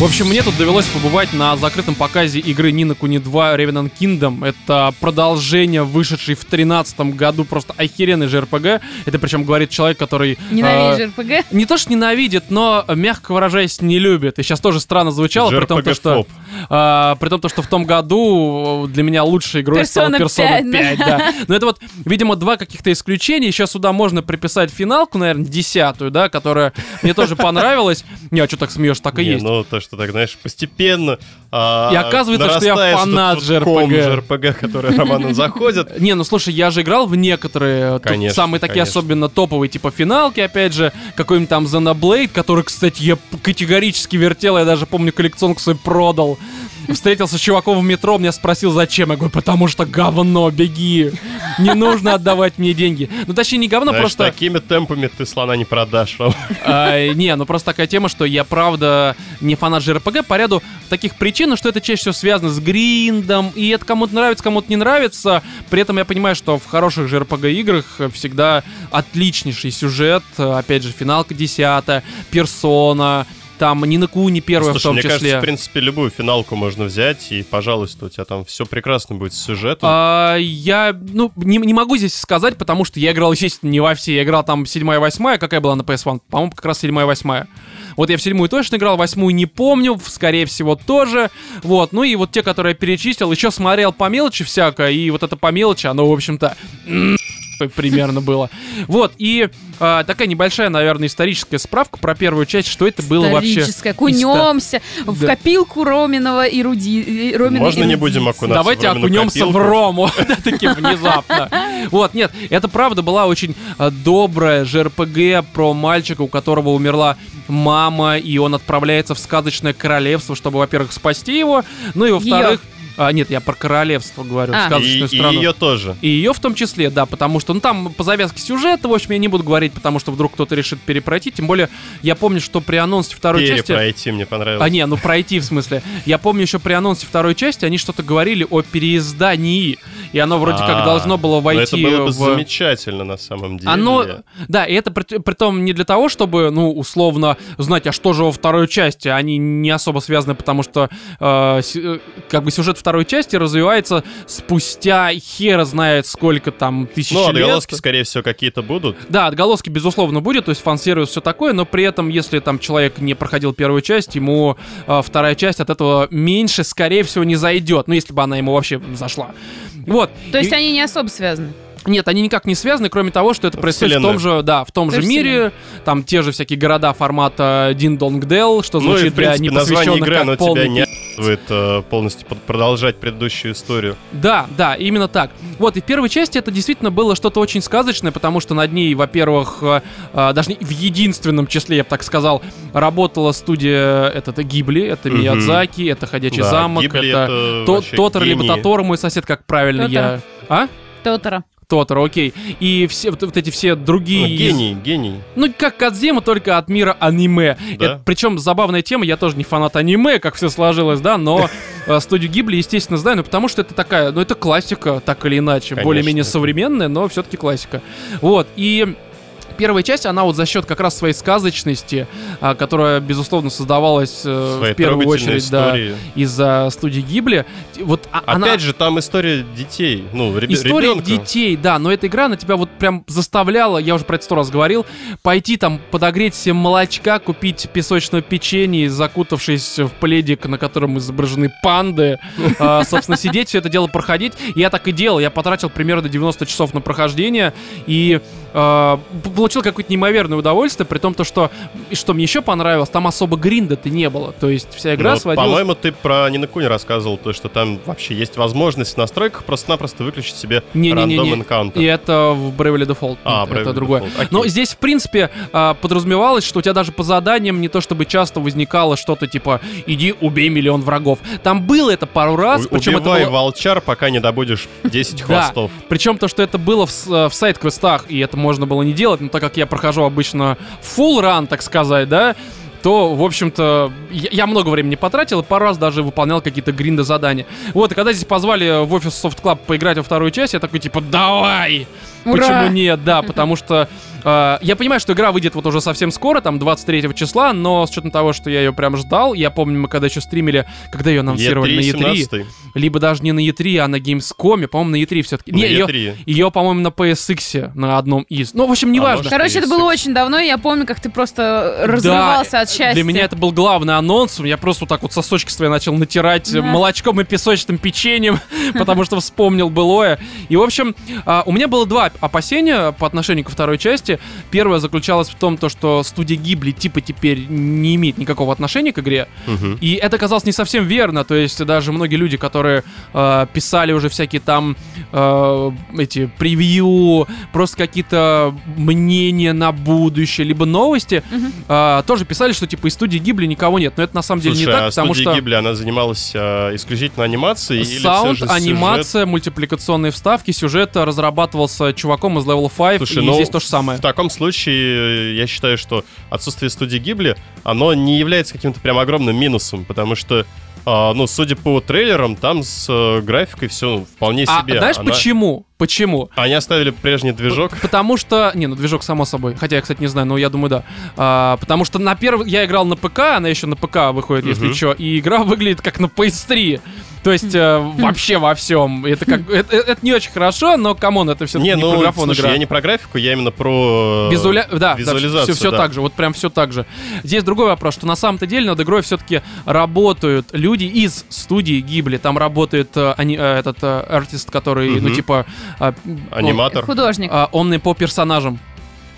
Speaker 1: В общем, мне тут довелось побывать на закрытом показе игры Нина Куни 2 Revenant Kingdom. Это продолжение, вышедшей в 2013 году, просто охеренный же РПГ. Это причем говорит человек, который... э,
Speaker 3: Ненавижу РПГ.
Speaker 1: не то, что ненавидит, но, мягко выражаясь, не любит. И сейчас тоже странно звучало, при том, то, что, а, при том, то, что в том году для меня лучшей игрой стала
Speaker 3: Persona
Speaker 1: Persona 5.
Speaker 3: 5, да.
Speaker 1: Но это вот, видимо, два каких-то исключения. Еще сюда можно приписать финалку, наверное, десятую, да, которая мне тоже понравилась. Не, а что так смеешь, так и есть.
Speaker 2: ну, то, что так, знаешь, постепенно... а,
Speaker 1: И оказывается, что я фанат
Speaker 2: ком
Speaker 1: JRPG.
Speaker 2: JRPG, который Роману заходит.
Speaker 1: Не, ну слушай, я же играл в некоторые, тут
Speaker 2: Конечно,
Speaker 1: самые такие
Speaker 2: конечно.
Speaker 1: особенно топовые, типа финалки, опять же, какой-нибудь там Xenoblade, который, кстати, я категорически вертел, я даже помню коллекционку свою продал. Встретился с чуваком в метро, меня спросил, зачем, я говорю, потому что говно, беги, не нужно отдавать мне деньги. Ну, точнее, не говно,
Speaker 2: Знаешь,
Speaker 1: просто...
Speaker 2: такими темпами ты слона не продашь. Ром.
Speaker 1: А, не, ну просто такая тема, что я правда не фанат JRPG по ряду таких причин, что это чаще всего связано с гриндом, и это кому-то нравится, кому-то не нравится. При этом я понимаю, что в хороших JRPG играх всегда отличнейший сюжет, опять же, финалка 10, персона, там Нина Куни первая
Speaker 2: Слушай,
Speaker 1: в том
Speaker 2: мне
Speaker 1: числе.
Speaker 2: кажется, в принципе, любую финалку можно взять, и, пожалуйста, у тебя там все прекрасно будет с сюжетом.
Speaker 1: А, я, ну, не, не могу здесь сказать, потому что я играл, естественно, не во все. Я играл там седьмая, восьмая, какая была на PS1? По-моему, как раз седьмая, восьмая. Вот я в седьмую точно играл, восьмую не помню, скорее всего, тоже. Вот, ну и вот те, которые я перечислил, еще смотрел по мелочи всякое, и вот это по мелочи, оно, в общем-то, примерно было. Вот, и а, такая небольшая, наверное, историческая справка про первую часть, что это было вообще.
Speaker 3: Историческое. Окунемся в
Speaker 1: Да.
Speaker 3: копилку Роминова и Руди... Ромина
Speaker 2: Можно
Speaker 3: и
Speaker 2: не будем окунаться
Speaker 1: Давайте
Speaker 2: в
Speaker 1: окунемся в
Speaker 2: копилку?
Speaker 1: Рому. Да, таки внезапно. Вот, нет, это правда была очень э, добрая ЖРПГ про мальчика, у которого умерла мама, и он отправляется в сказочное королевство, чтобы, во-первых, спасти его, ну и, во-вторых... А, нет, я про королевство говорю,
Speaker 3: А.
Speaker 2: И,
Speaker 1: сказочную
Speaker 2: и
Speaker 1: страну.
Speaker 2: ее тоже.
Speaker 1: И ее в том числе, да, потому что, ну, там по завязке сюжета, в общем, я не буду говорить, потому что вдруг кто-то решит перепройти. Тем более, я помню, что при анонсе второй части...
Speaker 2: Перепройти мне понравилось.
Speaker 1: А не, ну пройти в смысле. Я помню еще при анонсе второй части они что-то говорили о переиздании, и оно вроде как
Speaker 2: А,
Speaker 1: должно было
Speaker 2: но
Speaker 1: войти
Speaker 2: это было бы
Speaker 1: в...
Speaker 2: замечательно на самом деле.
Speaker 1: Оно, да, и это при, том не для того, чтобы, ну, условно, знать, а что же во второй части. Они не особо связаны, потому что, э, с- э, как бы, сюжет второй части развивается спустя хера знает сколько там тысяч
Speaker 2: Ну,
Speaker 1: лет.
Speaker 2: отголоски, скорее всего, какие-то будут.
Speaker 1: Да, отголоски, безусловно, будет, то есть фан-сервис, все такое, но при этом, если там человек не проходил первую часть, ему э, вторая часть от этого меньше, скорее всего, не зайдет. Ну, если бы она ему вообще зашла. Вот.
Speaker 3: То есть
Speaker 1: И-
Speaker 3: они не особо связаны.
Speaker 1: Нет, они никак не связаны, кроме того, что это происходит в
Speaker 2: Вселенная.
Speaker 1: том же, да, в том же мире, там те же всякие города формата Дин Донг Дел, что
Speaker 2: Ну и,
Speaker 1: звучит
Speaker 2: в принципе,
Speaker 1: для
Speaker 2: название
Speaker 1: непосвященных
Speaker 2: игры,
Speaker 1: как полный
Speaker 2: тебя не э, полностью под- продолжать предыдущую историю.
Speaker 1: Да, да, именно так. Вот, и в первой части это действительно было что-то очень сказочное, потому что над ней, во-первых, э, э, даже не- в единственном числе, я бы так сказал, работала студия, это, это Гибли, это
Speaker 2: Мгм.
Speaker 1: Миядзаки, это Ходячий
Speaker 2: Да,
Speaker 1: замок,
Speaker 2: Гибли
Speaker 1: это,
Speaker 2: это
Speaker 1: Тотор, либо. Тоторо, мой сосед, как правильно я... А?
Speaker 3: Тотора.
Speaker 1: Тотор, окей. И все вот, вот эти все
Speaker 2: Ну,
Speaker 1: другие... из-
Speaker 2: гений, гений.
Speaker 1: Ну, как Кадзема, только от мира аниме.
Speaker 2: Да.
Speaker 1: причем забавная тема, я тоже не фанат аниме, как все сложилось, да, но э, студию Гибли, естественно, знаю, ну, потому что это такая, ну, это классика, так или иначе, более-менее современная, но все-таки классика. Вот, и... Первая часть, она вот за счет как раз своей сказочности, а, которая, безусловно, создавалась э,
Speaker 2: Своей
Speaker 1: в первую очередь, да, из-за студии Гибли. Вот а- она...
Speaker 2: Опять же, там история детей. Ну, ребе-
Speaker 1: История
Speaker 2: ребенка.
Speaker 1: детей, да, но эта игра на тебя вот прям заставляла, я уже про это сто раз говорил, пойти там подогреть себе молочка, купить песочное печенье, закутавшись в пледик, на котором изображены панды, а, собственно, сидеть, все это дело проходить. Я так и делал, я потратил примерно 90 часов на прохождение и п- получил какое-то неимоверное удовольствие, при том, то, что, и что мне еще понравилось, там особо гринда-то не было, то есть вся игра
Speaker 2: Ну,
Speaker 1: сводилась...
Speaker 2: По-моему, ты про Нинокуни рассказывал, то, что там вообще есть возможность в настройках просто-напросто выключить себе
Speaker 1: Не-не-не-не.
Speaker 2: рандом энкаунтер.
Speaker 1: И это в Bravely Default.
Speaker 2: А,
Speaker 1: Нет, это
Speaker 2: Bravely
Speaker 1: другое.
Speaker 2: Default, окей.
Speaker 1: Но здесь, в принципе, а, подразумевалось, что у тебя даже по заданиям не то чтобы часто возникало что-то типа «иди убей миллион врагов». Там было это пару раз,
Speaker 2: У-
Speaker 1: причем это
Speaker 2: Убивай
Speaker 1: было...
Speaker 2: волчар, пока не добудешь 10
Speaker 1: Да.
Speaker 2: хвостов.
Speaker 1: Причем то, что это было в, э, в сайт-квестах, и это можно было не делать, но так как я прохожу обычно full run, так сказать, да, то, в общем-то, я, я много времени потратил, и пару раз даже выполнял какие-то гринды задания. Вот, и когда здесь позвали в офис Soft Club поиграть во вторую часть, я такой, типа, давай!
Speaker 3: Ура!
Speaker 1: Почему нет, да, потому что э, я понимаю, что игра выйдет вот уже совсем скоро, там 23 числа, но с учетом того, что я ее прям ждал, я помню, мы когда еще стримили, когда ее анонсировали на
Speaker 2: E3
Speaker 1: E3,
Speaker 2: 17
Speaker 1: либо даже не на E3, а на Gamescom, по-моему, на E3 все-таки.
Speaker 2: на
Speaker 1: Не, ее,
Speaker 2: E3.
Speaker 1: ее, по-моему, на PSX на одном из. Ну, в общем, неважно.
Speaker 2: может,
Speaker 3: Короче, это
Speaker 2: есть
Speaker 3: было очень давно, и я помню, как ты просто разрывался от счастья.
Speaker 1: Для меня это был главный анонс. Я просто вот так вот сосочки свои начал натирать
Speaker 3: Да.
Speaker 1: молочком и песочным печеньем, потому что вспомнил былое. И, в общем, а, у меня было два опасения по отношению ко второй части. Первое заключалось в том, то, что студия Гибли типа теперь не имеет никакого отношения к игре.
Speaker 2: Мгм.
Speaker 1: И это казалось не совсем верно. То есть даже многие люди, которые э, писали уже всякие там э, эти превью, просто какие-то мнения на будущее, либо новости,
Speaker 3: Мгм.
Speaker 1: э, тоже писали, что типа из студии Гибли никого нет. Но это на самом деле
Speaker 2: Слушай,
Speaker 1: не так,
Speaker 2: а
Speaker 1: потому
Speaker 2: студия
Speaker 1: что
Speaker 2: Гибли, она занималась а, исключительно анимацией? или
Speaker 1: саунд,
Speaker 2: всё же сюжет?
Speaker 1: анимация, мультипликационные вставки, сюжет разрабатывался чуваком из Level 5,
Speaker 2: Слушай,
Speaker 1: и
Speaker 2: ну,
Speaker 1: здесь то же самое.
Speaker 2: В таком случае, э, я считаю, что отсутствие студии Гибли, оно не является каким-то прям огромным минусом, потому что а, ну, судя по трейлерам, там с э, графикой все вполне
Speaker 1: А
Speaker 2: себе.
Speaker 1: знаешь
Speaker 2: Она-
Speaker 1: почему? Почему?
Speaker 2: Они оставили прежний движок.
Speaker 1: Потому что... Не, ну движок само собой. Хотя я, кстати, не знаю, но я думаю, да. А, потому что на первый... Я играл на ПК, она еще на ПК выходит, если
Speaker 2: Мгм.
Speaker 1: что. И игра выглядит как на PS3. То есть э, вообще во всем. Это как... Это, это не очень хорошо, но, come on, это все-таки
Speaker 2: Не,
Speaker 1: не,
Speaker 2: ну,
Speaker 1: про графон
Speaker 2: слушай,
Speaker 1: игра.
Speaker 2: я не про графику, я именно про... э,
Speaker 1: Визуаля... Да,
Speaker 2: визуализацию,
Speaker 1: все,
Speaker 2: да.
Speaker 1: так же, вот прям все так же. Здесь другой вопрос, что на самом-то деле над игрой все-таки работают люди из студии Гибли. Там работает э, ани- э, этот э, артист, который, ну,
Speaker 2: Мгм.
Speaker 1: типа... э,
Speaker 2: Аниматор.
Speaker 3: Художник.
Speaker 1: а, он и по персонажам.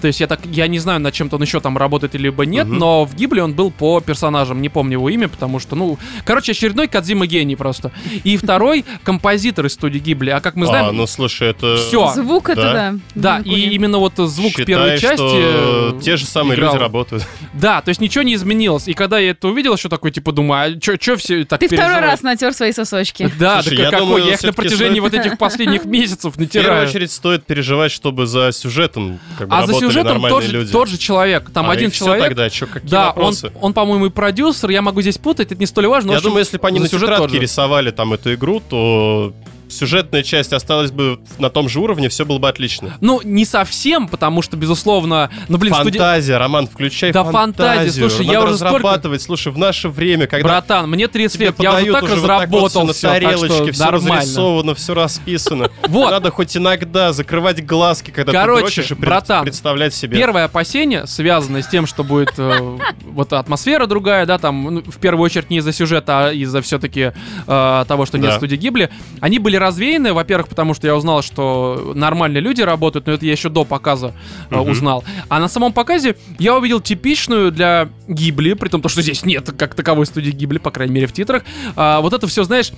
Speaker 1: То есть я так, я не знаю, над чем-то он еще там работает либо нет,
Speaker 2: Мгм.
Speaker 1: но в Гибле он был по персонажам, не помню его имя, потому что, ну, короче, очередной Кадзима гений просто. И второй композитор из студии Гибли, а как мы знаем,
Speaker 2: А, ну слушай, это...
Speaker 1: Всё.
Speaker 3: Звук это
Speaker 2: да.
Speaker 3: да.
Speaker 1: и именно вот звук
Speaker 2: Считай,
Speaker 1: в первой части.
Speaker 2: что
Speaker 1: э,
Speaker 2: те же самые
Speaker 1: играл.
Speaker 2: люди работают.
Speaker 1: Да, то есть ничего не изменилось. И когда я это увидел, что такой, типа, думаю, а что все так
Speaker 3: Ты второй раз натер свои сосочки.
Speaker 1: Да,
Speaker 2: Слушай,
Speaker 1: да
Speaker 2: я
Speaker 1: какой?
Speaker 2: думаю,
Speaker 1: я их на протяжении
Speaker 2: стоит-
Speaker 1: вот этих последних месяцев
Speaker 2: В первую
Speaker 1: натираю.
Speaker 2: очередь стоит переживать, чтобы за сюжетом как бы,
Speaker 1: А за
Speaker 2: работали
Speaker 1: сюжетом тот же,
Speaker 2: люди.
Speaker 1: тот же человек. Там
Speaker 2: А,
Speaker 1: один человек.
Speaker 2: тогда, чё, какие
Speaker 1: Да, он,
Speaker 2: вопросы?
Speaker 1: он, по-моему, и продюсер, я могу здесь путать, это не столь важно.
Speaker 2: Я думаю, если бы они на тетрадке рисовали там эту игру, то сюжетная часть осталась бы на том же уровне, все было бы отлично.
Speaker 1: Ну, не совсем, потому что, безусловно, ну, блин, студи-
Speaker 2: Фантазия, Роман, включай
Speaker 1: Да фантазия,
Speaker 2: фантазию.
Speaker 1: слушай,
Speaker 2: Надо
Speaker 1: я уже столько-
Speaker 2: разрабатывать, слушай, в наше время, когда
Speaker 1: Братан, мне 30
Speaker 2: тебе
Speaker 1: лет, я уже так
Speaker 2: уже вот так вот
Speaker 1: разработал
Speaker 2: всё на
Speaker 1: так
Speaker 2: тарелочке,
Speaker 1: что
Speaker 2: все
Speaker 1: нормально.
Speaker 2: разрисовано, все расписано.
Speaker 1: Вот.
Speaker 2: Надо хоть иногда закрывать глазки, когда
Speaker 1: Короче,
Speaker 2: ты и
Speaker 1: братан,
Speaker 2: представлять себе.
Speaker 1: Первое опасение, связанное с тем, что будет э, вот атмосфера другая, да, там, ну, в первую очередь не из-за сюжета, а из-за все-таки того, что нет
Speaker 2: Да.
Speaker 1: студии Гибли, они были развеяны, во-первых, потому что я узнал, что нормальные люди работают, но это я еще до показа э,
Speaker 2: Мгм.
Speaker 1: узнал. А на самом показе я увидел типичную для Гибли, при том, то, что здесь нет как таковой студии Гибли, по крайней мере, в титрах, а, вот это все, знаешь,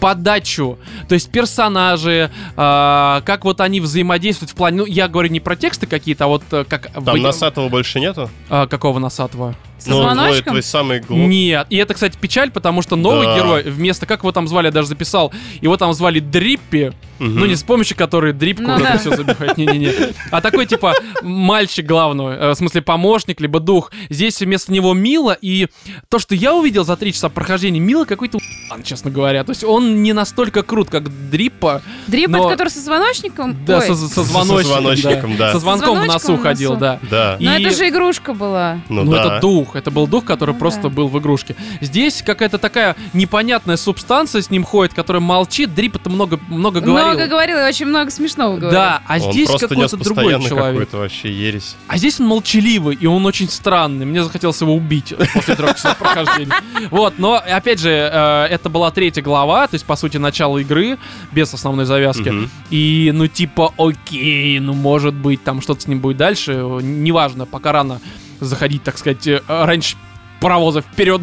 Speaker 1: подачу, то есть персонажи, а, как вот они взаимодействуют в плане, ну, я говорю не про тексты какие-то, а вот э, как...
Speaker 2: Там
Speaker 1: вы-
Speaker 2: Носатого больше нету?
Speaker 1: а, какого Носатого?
Speaker 3: Со
Speaker 2: Ну, твой,
Speaker 3: звоночком?
Speaker 2: твой самый глуп.
Speaker 1: Нет, и это, кстати, печаль, потому что новый
Speaker 2: Да.
Speaker 1: герой, вместо, как его там звали, я даже записал, его там звали Дриппи,
Speaker 2: Мгм.
Speaker 1: ну не с помощью которой дрипку
Speaker 3: Ну
Speaker 1: вот это
Speaker 3: да.
Speaker 1: все забивает, не-не-не, а такой типа мальчик главный, э, в смысле помощник, либо дух. Здесь вместо него Мила, и то, что я увидел за три часа прохождения, Мила какой-то у**ан, честно говоря, то есть он не настолько крут, как Дриппа,
Speaker 3: Дрип,
Speaker 1: Но-
Speaker 3: это который со звоночником?
Speaker 1: да,
Speaker 3: Ой,
Speaker 1: со, со звоночком,
Speaker 2: Со звоночником, да.
Speaker 1: со звонком в
Speaker 3: звоночком
Speaker 1: носу
Speaker 3: в
Speaker 1: ходил,
Speaker 3: носу.
Speaker 1: да.
Speaker 2: Да.
Speaker 1: И-
Speaker 3: Но это же игрушка была.
Speaker 2: Ну,
Speaker 1: Ну,
Speaker 2: да.
Speaker 1: это дух, это был дух, который
Speaker 3: Ну
Speaker 1: просто
Speaker 3: да.
Speaker 1: был в игрушке. Здесь какая-то такая непонятная субстанция с ним ходит, которая молчит. Дрип это много, много говорил.
Speaker 3: Много говорил и очень много смешного говорил.
Speaker 1: Да, а
Speaker 2: Он
Speaker 1: здесь какой-то другой человек.
Speaker 2: какую-то вообще ересь.
Speaker 1: А здесь он молчаливый, и он очень странный. Мне захотелось его убить после трех часов прохождения. Вот, но, опять же, э, это была третья глава, то есть, по сути, начало игры, без основной завязки. И, ну, типа, окей, ну, может быть, там что-то с ним будет дальше. Неважно, пока рано заходить, так сказать, э, раньше паровоза вперед.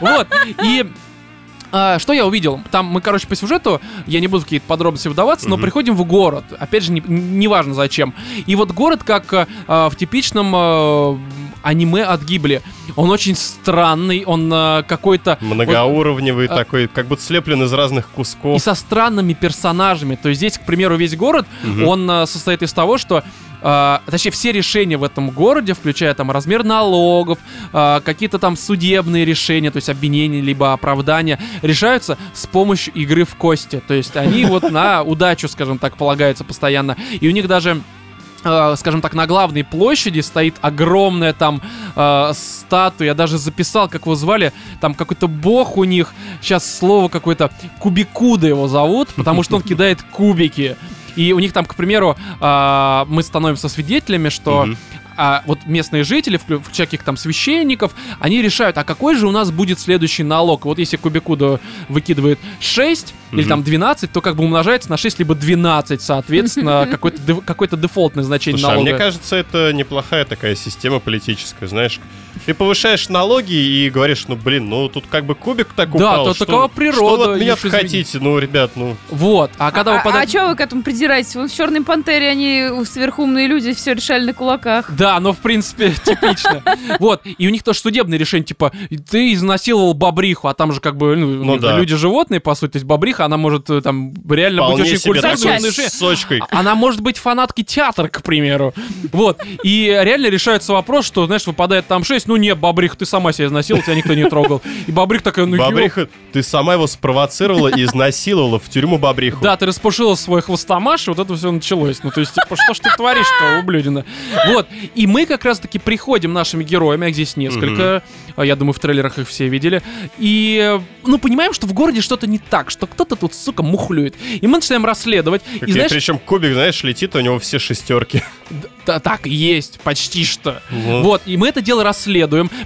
Speaker 1: Вот, и... а, что я увидел? Там мы, короче, по сюжету, я не буду в какие-то подробности вдаваться, но
Speaker 2: Мгм.
Speaker 1: приходим в город. Опять же, не- неважно зачем. И вот город, как э, а, в типичном э, аниме от Гибли, он очень странный, он э, какой-то...
Speaker 2: Многоуровневый
Speaker 1: а-
Speaker 2: такой, как будто слеплен из разных
Speaker 1: И
Speaker 2: кусков.
Speaker 1: со странными персонажами. То есть здесь, к примеру, весь город,
Speaker 2: Мгм.
Speaker 1: он э, состоит из того, что э, точнее, все решения в этом городе, включая там размер налогов, э, какие-то там судебные решения, то есть обвинения либо оправдания, решаются с помощью игры в кости. То есть они вот на удачу, скажем так, полагаются постоянно. И у них даже скажем так, на главной площади стоит огромная там э, статуя. Я даже записал, как его звали. Там какой-то бог у них. Сейчас слово какое-то Кубикуда его зовут, потому что он кидает кубики. И у них там, к примеру, а, мы становимся свидетелями, что
Speaker 2: Мгм.
Speaker 1: А, вот местные жители, каких там священников, они решают, а какой же у нас будет следующий налог. Вот если Кубикуда выкидывает 6 или
Speaker 2: Мгм.
Speaker 1: там 12, то как бы умножается на 6 либо 12, соответственно, какое-то какое-то дефолтное значение
Speaker 2: Слушай, а
Speaker 1: налога.
Speaker 2: мне кажется, это неплохая такая система политическая, знаешь. Ты повышаешь налоги и говоришь, ну блин, ну тут как бы кубик так
Speaker 1: Да,
Speaker 2: упал.
Speaker 1: то
Speaker 2: что,
Speaker 1: такова
Speaker 2: Что
Speaker 1: природа,
Speaker 2: вы от меня хотите? Ну, ребят, ну...
Speaker 1: Вот, а когда
Speaker 3: а,
Speaker 1: выпадает...
Speaker 3: что вы к этому придираетесь? Вы в Черной Пантере, они сверхумные люди, все решали на кулаках.
Speaker 1: Да, но в принципе типично. Вот, и у них тоже судебное решение, типа, ты изнасиловал бобриху, а там же как бы, ну,
Speaker 2: Ну да.
Speaker 1: люди животные, по сути, то есть бобриха, она может э, там реально быть очень культурной.
Speaker 2: Сочкой.
Speaker 1: Она может быть фанаткой театра, к примеру. Вот. И реально решается вопрос, что, знаешь, выпадает там 6, ну нет, Бобрих, ты сама себя изнасиловала, тебя никто не трогал. И Бобрих такая, ну ёп.
Speaker 2: Бобриха, ты сама его спровоцировала и изнасиловала в тюрьму Бобриху.
Speaker 1: Да, ты распушила свой хвостомаш, и вот это все началось. Ну, то есть, типа, что ж ты творишь-то, ублюдина? Вот. И мы как раз-таки приходим нашими героями, а их здесь несколько, а, я думаю, в трейлерах их все видели, и, ну, понимаем, что в городе что-то не так, что кто-то тут, сука, мухлюет. И мы начинаем расследовать. И знаешь,
Speaker 2: Причем кубик, знаешь, летит, у него все шестерки.
Speaker 1: да, так и есть, почти что.
Speaker 2: Вот.
Speaker 1: Вот, и мы это дело расследуем.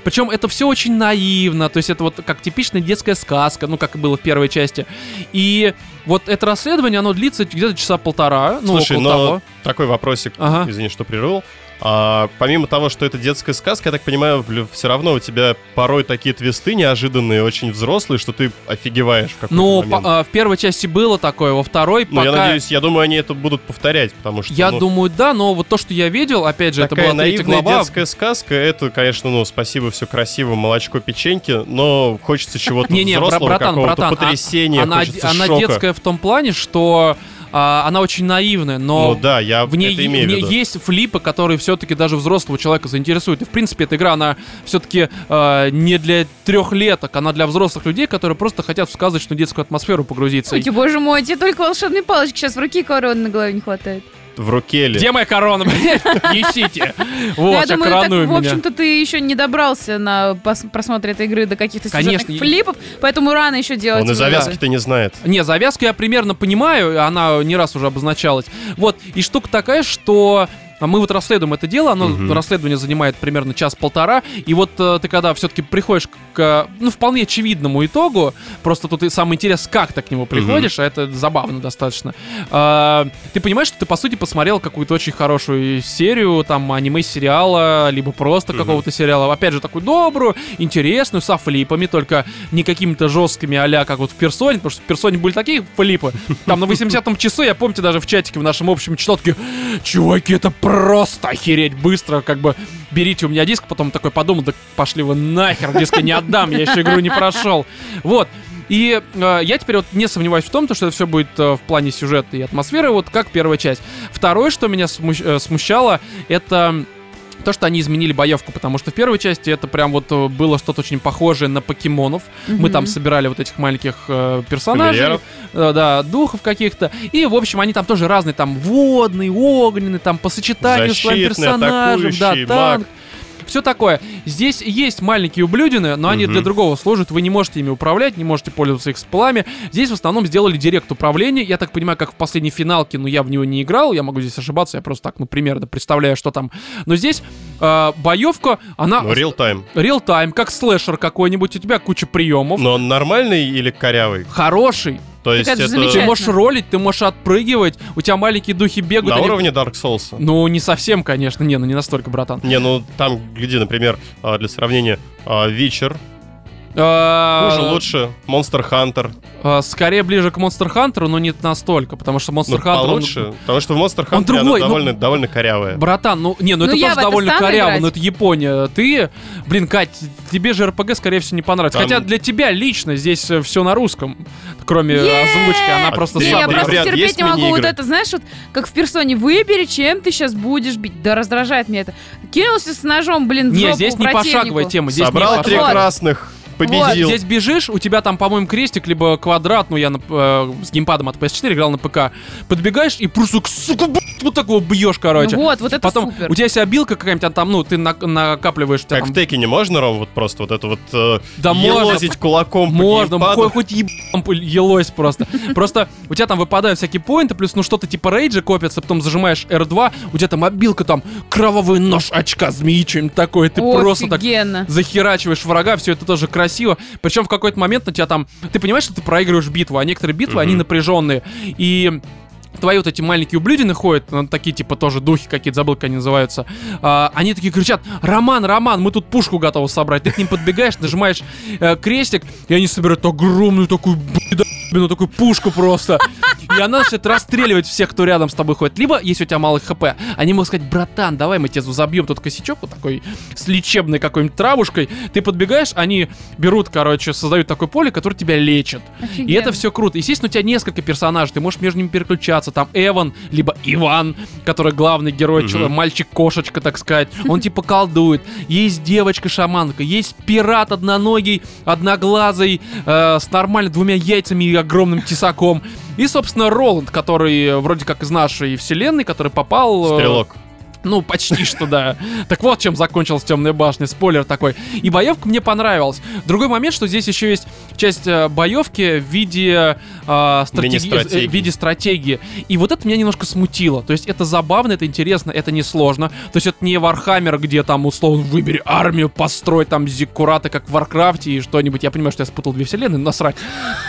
Speaker 1: Причем это все очень наивно. То есть это вот как типичная детская сказка, ну, как и было в первой части. И вот это расследование, оно длится где-то часа полтора, ну,
Speaker 2: Слушай,
Speaker 1: около
Speaker 2: но
Speaker 1: того.
Speaker 2: такой вопросик,
Speaker 1: Ага.
Speaker 2: извини, что прервал. А, помимо того, что это детская сказка, я так понимаю, все равно у тебя порой такие твисты неожиданные, очень взрослые, что ты офигеваешь в какой-то
Speaker 1: Ну,
Speaker 2: момент.
Speaker 1: а, в первой части было такое, во второй
Speaker 2: Ну,
Speaker 1: пока...
Speaker 2: я надеюсь, я думаю, они это будут повторять, потому что
Speaker 1: Я
Speaker 2: ну,
Speaker 1: думаю, да, но вот то, что я видел, опять же, это была третья глава.
Speaker 2: детская сказка, это, конечно, ну, спасибо, все красиво, молочко, печеньки, но хочется чего-то взрослого, какого-то
Speaker 1: а-
Speaker 2: потрясения,
Speaker 1: она, детская в том плане, что а, она очень наивная, но
Speaker 2: Ну да, я
Speaker 1: в ней,
Speaker 2: это имею
Speaker 1: в ней
Speaker 2: виду.
Speaker 1: есть флипы, которые все-таки даже взрослого человека заинтересуют. И в принципе эта игра, она все-таки не для трехлеток, она для взрослых людей, которые просто хотят в сказочную детскую атмосферу погрузиться.
Speaker 3: Ой, боже мой, тебе только волшебной палочки сейчас в руки короны на голове не хватает.
Speaker 2: В руке ли?
Speaker 1: Где моя корона, блядь? Несите.
Speaker 3: Ну,
Speaker 1: Вот,
Speaker 3: я
Speaker 1: сейчас
Speaker 3: думаю, в общем-то, ты еще не добрался на просмотр этой игры до каких-то сюжетных флипов, поэтому рано еще делать.
Speaker 2: Он и завязки-то не знает.
Speaker 1: Не, завязку я примерно понимаю, она не раз уже обозначалась. Вот, и штука такая, что а мы вот расследуем это дело, оно
Speaker 2: Мгм.
Speaker 1: расследование занимает примерно час-полтора, и вот э, ты когда все-таки приходишь к, ну, вполне очевидному итогу, просто тут и самый интерес, как ты к нему приходишь, а это забавно достаточно. А, ты понимаешь, что ты, по сути, посмотрел какую-то очень хорошую серию, там, аниме-сериала, либо просто
Speaker 2: Мгм.
Speaker 1: какого-то сериала, опять же, такую добрую, интересную, со флипами, только не какими-то жесткими а как вот в Персоне, потому что в Персоне были такие флипы. Там на 80-м часу, я помните, даже в чатике в нашем общем читал, такие, чуваки, это просто охереть быстро, как бы, берите у меня диск, потом такой подумал, да пошли вы нахер, диск я не отдам, я еще игру не прошел. Вот. И э, я теперь вот не сомневаюсь в том, то, что это все будет э, в плане сюжета и атмосферы, вот как первая часть. Второе, что меня смущ- э, смущало, это то, что они изменили боевку, потому что в первой части это прям вот э, было что-то очень похожее на покемонов. Мы там собирали вот этих маленьких э, персонажей, э, да, духов каких-то. И, в общем, они там тоже разные, там водный, огненный, там по сочетанию с твоим
Speaker 2: Защитный,
Speaker 1: персонажем, да, танк. Все такое. Здесь есть маленькие ублюдины, но они
Speaker 2: Мгм.
Speaker 1: для другого служат. Вы не можете ими управлять, не можете пользоваться их спалами. Здесь в основном сделали директ управление. Я так понимаю, как в последней финалке, но я в него не играл. Я могу здесь ошибаться, я просто так, ну, примерно представляю, что там. Но здесь э, боевка, она
Speaker 2: Ну, реал-тайм.
Speaker 1: реал-тайм, как слэшер какой-нибудь. У тебя куча приемов.
Speaker 2: Но он нормальный или корявый?
Speaker 1: Хороший.
Speaker 2: То есть
Speaker 3: это же
Speaker 2: это
Speaker 1: Ты можешь ролить, ты можешь отпрыгивать. У тебя маленькие духи бегают.
Speaker 2: на
Speaker 1: они-
Speaker 2: уровне Dark Souls?
Speaker 1: Ну, не совсем, конечно. Не, ну не настолько, братан.
Speaker 2: Не, ну там, где, например, а, для сравнения, а,
Speaker 1: А,
Speaker 2: хуже, лучше, Monster Hunter,
Speaker 1: а, Скорее ближе к Monster Hunter, но не настолько, потому что Monster
Speaker 2: ну,
Speaker 1: Hunter... он-
Speaker 2: получше, потому что в Monster
Speaker 1: он
Speaker 2: Hunter
Speaker 1: другой,
Speaker 2: она
Speaker 1: ну,
Speaker 2: довольно, довольно корявая.
Speaker 1: Братан, ну не, ну,
Speaker 3: Ну,
Speaker 1: это тоже довольно коряво,
Speaker 3: играть?
Speaker 1: но это Япония. Ты, блин, Кать, тебе же РПГ, скорее всего, не понравится.
Speaker 2: Там-
Speaker 1: Хотя для тебя лично здесь все на русском, кроме
Speaker 3: Е-е-е!
Speaker 1: озвучки, она
Speaker 2: А
Speaker 1: просто
Speaker 3: Не, я просто терпеть не могу вот это, знаешь, вот как в персоне, выбери, чем ты сейчас будешь бить. Да раздражает меня это. Кинулся с ножом, блин, в
Speaker 1: Не, здесь не
Speaker 3: противнику.
Speaker 1: пошаговая тема, здесь
Speaker 2: Собрал
Speaker 1: не
Speaker 2: три
Speaker 3: Вот.
Speaker 2: красных, победил.
Speaker 1: Здесь бежишь, у тебя там, по-моему, крестик, либо квадрат, ну я на, э, с геймпадом от PS4 играл на ПК. Подбегаешь и просто, сука, блядь, вот так вот бьешь, короче.
Speaker 3: Ну вот, вот это
Speaker 1: Потом
Speaker 3: супер.
Speaker 1: у тебя есть обилка какая-нибудь, а там, ну, ты на- накапливаешь... тебя
Speaker 2: Как в
Speaker 1: там-
Speaker 2: Текине можно, Ром, вот просто вот это вот э,
Speaker 1: Да можно.
Speaker 2: елозить кулаком по
Speaker 1: Можно,
Speaker 2: геймпаду?
Speaker 1: хоть, хоть ебам елось просто. Просто у тебя там выпадают всякие поинты, плюс ну что-то типа рейджа копится, потом зажимаешь R2, у тебя там обилка там кровавый нож очка змеи, что-нибудь такое, ты просто так захерачиваешь врага, все это тоже красиво. Причем в какой-то момент на тебя там... Ты понимаешь, что ты проигрываешь битву, а некоторые битвы, они
Speaker 2: Мгм.
Speaker 1: напряженные. И твои вот эти маленькие ублюдины ходят, ну, такие типа тоже духи какие-то, забыл, как они называются. А, они такие кричат, Роман, Роман, мы тут пушку готовы собрать. Ты к ним подбегаешь, нажимаешь э, крестик, и они собирают огромную такую, блин, такую пушку просто. И она начинает расстреливать всех, кто рядом с тобой ходит. Либо, если у тебя мало хп, они могут сказать, братан, давай мы тебе забьем тут косячок вот такой с лечебной какой-нибудь травушкой. Ты подбегаешь, они берут, короче, создают такое поле, которое тебя лечит. И
Speaker 3: Офигенно.
Speaker 1: это все круто. Естественно, у тебя несколько персонажей, ты можешь между ними переключаться. Там Эван, либо Иван, который главный герой, человек, мальчик-кошечка, так сказать. Он типа колдует. Есть девочка-шаманка, есть пират одноногий, одноглазый, э, с нормально двумя яйцами и огромным тесаком. И, собственно, Роланд, который э, вроде как из нашей вселенной, который попал... э,
Speaker 2: Стрелок.
Speaker 1: Ну, почти что да. Так вот, чем закончилась Темная башня. Спойлер такой. И боевка мне понравилась. Другой момент, что здесь еще есть часть э, боевки в виде, э, стратеги- э, в виде стратегии. И вот это меня немножко смутило. То есть это забавно, это интересно, это несложно. То есть это не Warhammer, где там условно выбери армию, построй там зиккураты, как в Warcraft'е и что-нибудь. Я понимаю, что я спутал две вселенные, насрать.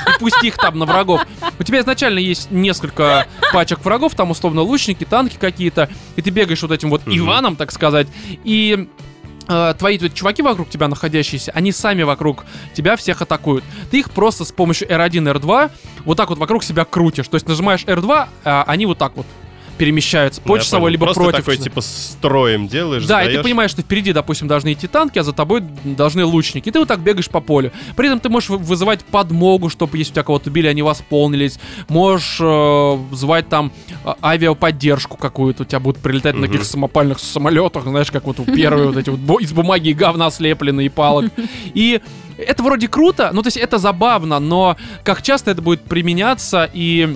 Speaker 1: И пусти их там на врагов. У тебя изначально есть несколько пачек врагов, там условно лучники, танки какие-то, и ты бегаешь вот этим вот
Speaker 2: Мгм.
Speaker 1: Иваном, так сказать, и э, твои тут чуваки вокруг тебя находящиеся, они сами вокруг тебя всех атакуют. Ты их просто с помощью R1, R2 вот так вот вокруг себя крутишь. То есть нажимаешь R2, а они вот так вот перемещаются по
Speaker 2: Ну,
Speaker 1: часовой, либо
Speaker 2: Просто
Speaker 1: против.
Speaker 2: такой, типа, строем делаешь,
Speaker 1: Да, и ты понимаешь, что впереди, допустим, должны идти танки, а за тобой должны лучники. И ты вот так бегаешь по полю. При этом ты можешь вы- вызывать подмогу, чтобы если у тебя кого-то убили, они восполнились. Можешь э, звать там а, авиаподдержку какую-то. У тебя будут прилетать на каких-то самопальных самолетах, знаешь, как вот первые вот эти вот из бумаги и говна слепленные и палок. И это вроде круто, ну то есть это забавно, но как часто это будет применяться и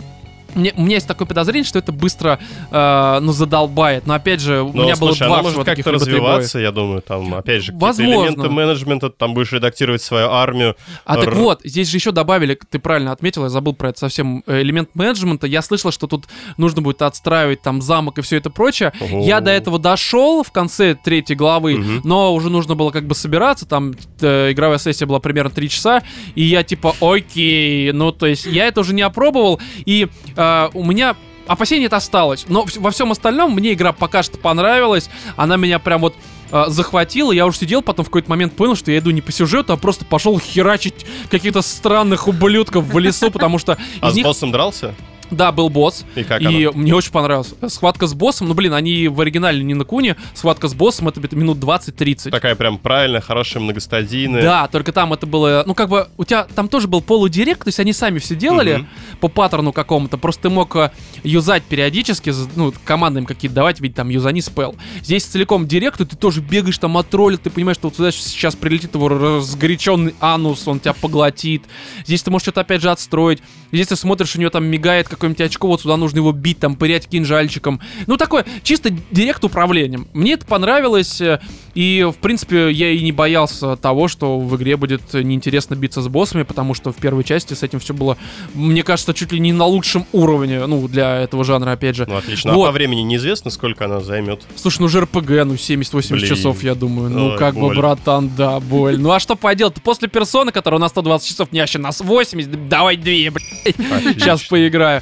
Speaker 1: мне, у меня есть такое подозрение, что это быстро, э, ну, задолбает. Но опять же, у
Speaker 2: Но,
Speaker 1: меня было
Speaker 2: слушай,
Speaker 1: два
Speaker 2: она может как-то развиваться, я думаю, там, опять же,
Speaker 1: Возможно.
Speaker 2: элементы менеджмента, там будешь редактировать свою армию.
Speaker 1: А так
Speaker 2: Р-
Speaker 1: вот, здесь же еще добавили, ты правильно отметил, я забыл про это совсем, э, элемент менеджмента. Я слышал, что тут нужно будет отстраивать там замок и все это прочее.
Speaker 2: Ого.
Speaker 1: Я до этого дошел в конце третьей главы,
Speaker 2: Мгм.
Speaker 1: но уже нужно было как бы собираться, там э, игровая сессия была примерно 3 часа, и я типа, окей, ну то есть я это уже не опробовал, и э, у меня опасение это осталось, но во всем остальном мне игра пока что понравилась, она меня прям вот э, захватила, я уже сидел, потом в какой-то момент понял, что я иду не по сюжету, а просто пошел херачить каких-то странных ублюдков в лесу, потому что
Speaker 2: А с боссом дрался?
Speaker 1: Да, был босс,
Speaker 2: И как
Speaker 1: и
Speaker 2: оно?
Speaker 1: мне очень понравилось. Схватка с боссом, ну блин, они в оригинале не на куне, схватка с боссом это минут 20-30.
Speaker 2: Такая прям правильная, хорошая, многостадийная.
Speaker 1: Да, только там это было, ну как бы, у тебя там тоже был полудирект, то есть они сами все делали
Speaker 2: Мгм.
Speaker 1: по паттерну какому-то, просто ты мог э, юзать периодически, ну, командам какие-то давать, ведь там юзани спел. Здесь целиком директ, и ты тоже бегаешь там от тролля, ты понимаешь, что вот сюда сейчас прилетит его разгоряченный анус, он тебя поглотит. Здесь ты можешь что-то опять же отстроить. Здесь ты смотришь, у него там мигает какое-нибудь очко, вот сюда нужно его бить, там, пырять кинжальчиком. Ну, такое, чисто директ управлением. Мне это понравилось, э, и, в принципе, я и не боялся того, что в игре будет неинтересно биться с боссами, потому что в первой части с этим все было, мне кажется, чуть ли не на лучшем уровне, ну, для этого жанра, опять же.
Speaker 2: Ну, отлично.
Speaker 1: Вот.
Speaker 2: А по времени неизвестно, сколько она займет?
Speaker 1: Слушай, ну же РПГ, ну 70-80
Speaker 2: Блин.
Speaker 1: часов, я думаю. Ну,
Speaker 2: Ой,
Speaker 1: как бы,
Speaker 2: боль.
Speaker 1: братан, да, боль. Ну, а что поделать? После персоны, которая на 120 часов, не вообще нас 80, давай две, блядь. Сейчас поиграю.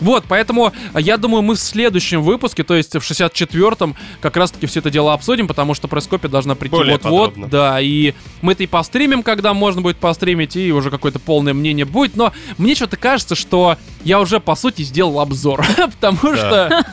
Speaker 1: Вот, поэтому а, я думаю, мы в следующем выпуске, то есть в 64-м, как раз-таки все это дело обсудим, потому что пресс-копия должна прийти вот-вот.
Speaker 2: подробно.
Speaker 1: Да, и мы это и постримим, когда можно будет постримить, и уже какое-то полное мнение будет. Но мне что-то кажется, что я уже, по сути, сделал обзор, потому что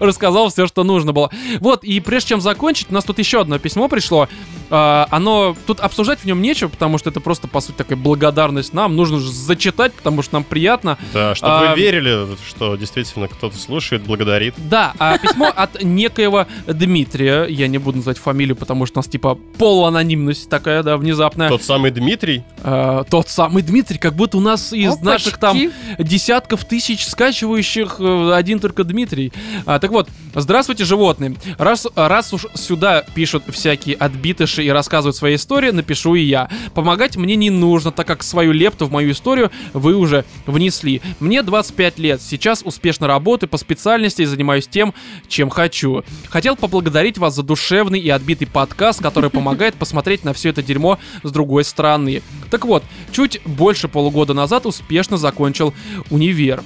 Speaker 1: рассказал все, что нужно было. Вот, и прежде чем закончить, у нас тут еще одно письмо пришло. А, оно, тут обсуждать в нем нечего, потому что это просто, по сути, такая благодарность нам. Нужно же зачитать, потому что нам приятно.
Speaker 2: Да, чтобы
Speaker 1: А,
Speaker 2: вы верили, что действительно кто-то слушает, благодарит.
Speaker 1: Да, а письмо от некоего Дмитрия. Я не буду называть фамилию, потому что у нас типа полуанонимность такая, да, внезапная.
Speaker 2: Тот самый Дмитрий,
Speaker 1: А, тот самый Дмитрий, как будто у нас из
Speaker 3: Опачки.
Speaker 1: наших там десятков тысяч скачивающих э, один только Дмитрий. А, так вот, здравствуйте, животные. Раз, раз уж сюда пишут всякие отбитыши и рассказывают свои истории, напишу и я. Помогать мне не нужно, так как свою лепту в мою историю вы уже внесли. Мне 25 лет, сейчас успешно работаю по специальности и занимаюсь тем, чем хочу. Хотел поблагодарить вас за душевный и отбитый подкаст, который помогает посмотреть на все это дерьмо с другой стороны. Так вот, чуть больше полугода назад успешно закончил универ.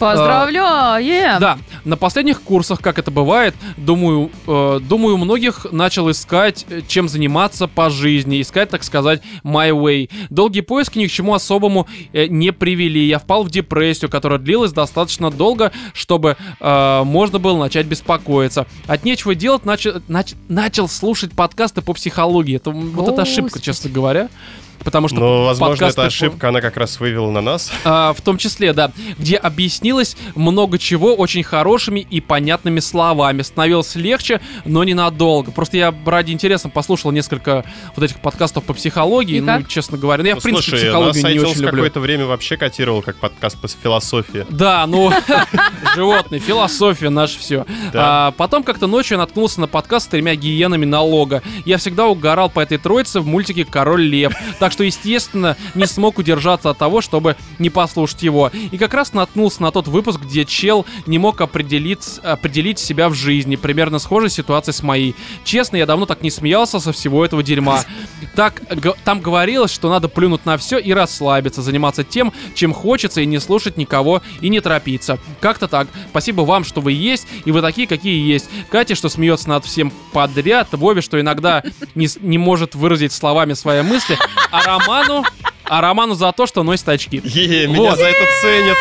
Speaker 3: Поздравляем!
Speaker 1: Да, на последних курсах, как это бывает, думаю, э, думаю, многих начал искать, э, чем заниматься по жизни, искать, так сказать, my way. Долгие поиски ни к чему особому э, не привели. Я впал в депрессию, которая длилась достаточно долго, чтобы э, можно было начать беспокоиться. От нечего делать начал, нач- начал слушать подкасты по психологии. Это вот это ошибка,
Speaker 3: Господи.
Speaker 1: честно говоря. Потому что
Speaker 2: Но, возможно, эта
Speaker 1: по-
Speaker 2: ошибка, она как раз вывела на нас.
Speaker 1: а, в том числе, да, где объяснилось много чего очень хорошими и понятными словами. Становилось легче, но ненадолго. Просто я ради интереса послушал несколько вот этих подкастов по психологии,
Speaker 3: И
Speaker 1: ну,
Speaker 3: как?
Speaker 1: честно говоря. Ну, я,
Speaker 2: Ну,
Speaker 1: в принципе,
Speaker 2: Слушай,
Speaker 1: психологию
Speaker 2: нас
Speaker 1: не очень люблю.
Speaker 2: какое-то время вообще котировал как подкаст по философии.
Speaker 1: Да, ну, животные, философия, наше все.
Speaker 2: Да.
Speaker 1: потом как-то ночью я наткнулся на подкаст с тремя гиенами налога. Я всегда угорал по этой троице в мультике «Король лев». Так что, естественно, не смог удержаться от того, чтобы не послушать его. И как раз наткнулся на тот выпуск, где чел не мог определить, определить себя в жизни. Примерно схожая ситуация с моей. Честно, я давно так не смеялся со всего этого дерьма. Так, там говорилось, что надо плюнуть на все и расслабиться, заниматься тем, чем хочется, и не слушать никого, и не торопиться. Как-то так. Спасибо вам, что вы есть, и вы такие, какие есть. Катя, что смеется над всем подряд, Вове, что иногда не, не может выразить словами свои мысли, а Роману... А Роману за то, что носит очки.
Speaker 2: Е, меня
Speaker 1: Вот.
Speaker 2: за это ценят.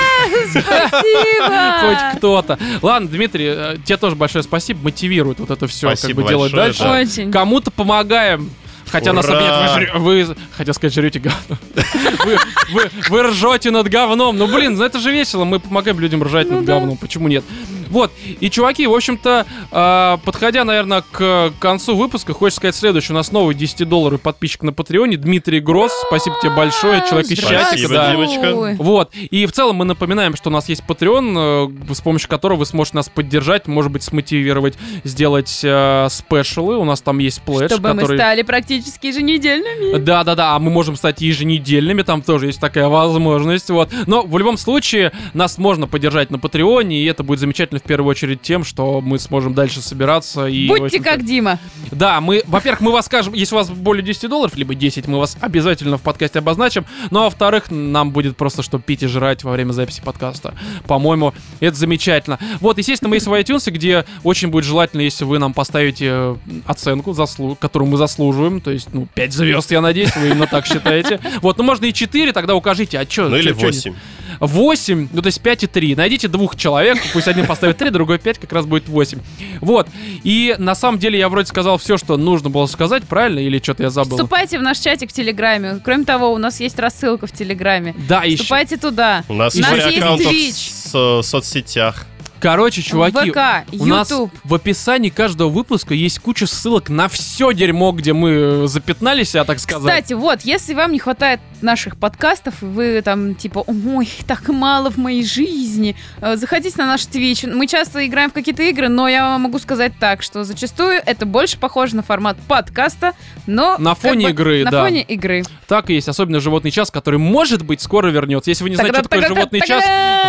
Speaker 3: Спасибо!
Speaker 1: Хоть кто-то. Ладно, Дмитрий, э, тебе тоже большое спасибо. Мотивирует вот это все, как бы делать дальше.
Speaker 2: да.
Speaker 3: Очень.
Speaker 1: Кому-то помогаем. Хотя нас
Speaker 2: Ура!
Speaker 1: обвиняют, вы, жрё- вы, хотел сказать, жрете говно. Вы, вы, вы ржете над говном. Ну, блин, ну это же весело. Мы помогаем людям ржать
Speaker 3: Ну
Speaker 1: над
Speaker 3: да.
Speaker 1: говном. Почему нет? Вот. И, чуваки, в общем-то, а, подходя, наверное, к концу выпуска, хочется сказать следующее. У нас новый 10-долларовый подписчик на Патреоне. Дмитрий Гросс. Спасибо тебе большое. Человек из
Speaker 2: Спасибо,
Speaker 1: чатика. да.
Speaker 2: Димочка.
Speaker 3: Ой.
Speaker 1: Вот. И в целом мы напоминаем, что у нас есть Patreon, э, с помощью которого вы сможете нас поддержать, может быть, смотивировать, сделать э, спешалы. У нас там есть плэдж,
Speaker 3: Чтобы мы
Speaker 1: который...
Speaker 3: стали практически еженедельными.
Speaker 1: Да, да, да, а мы можем стать еженедельными, там тоже есть такая возможность, вот. Но в любом случае нас можно поддержать на Патреоне, и это будет замечательно в первую очередь тем, что мы сможем дальше собираться и.
Speaker 3: Будьте как Дима.
Speaker 1: Да, мы, во-первых, мы вас скажем, если у вас более 10 долларов, либо 10, мы вас обязательно в подкасте обозначим. Ну а во-вторых, нам будет просто что пить и жрать во время записи подкаста. По-моему, это замечательно. Вот, естественно, мы есть в iTunes, где очень будет желательно, если вы нам поставите э, оценку, заслу- которую мы заслуживаем. То есть, ну, 5 звезд, я надеюсь, вы именно так считаете. Вот, ну можно и 4, тогда укажите, а что?
Speaker 2: Ну или 8.
Speaker 1: 8, ну то есть 5 и 3. Найдите двух человек, пусть один поставит 3, другой 5, как раз будет 8. Вот. И на самом деле я вроде сказал все, что нужно было сказать, правильно? Или что-то я забыл?
Speaker 3: Вступайте в наш чатик в Телеграме. Кроме того, у нас есть рассылка в Телеграме.
Speaker 1: Да, еще.
Speaker 3: Вступайте туда.
Speaker 2: У нас
Speaker 3: У нас
Speaker 2: есть аккаунт в соцсетях.
Speaker 1: Короче, чуваки,
Speaker 3: ВК,
Speaker 1: у нас
Speaker 3: YouTube.
Speaker 1: в описании каждого выпуска есть куча ссылок на все дерьмо, где мы э, запятнались, а так сказать.
Speaker 3: Кстати, вот, если вам не хватает наших подкастов, и вы там типа, ой, так мало в моей жизни, э, заходите на наш Twitch. Мы часто играем в какие-то игры, но я вам могу сказать так, что зачастую это больше похоже на формат подкаста, но...
Speaker 1: На
Speaker 3: как
Speaker 1: фоне
Speaker 3: бы
Speaker 1: игры,
Speaker 3: на
Speaker 1: да.
Speaker 3: фоне игры.
Speaker 1: Так и есть, особенно животный час, который, может быть, скоро вернется. Если вы не знаете, что такое животный час,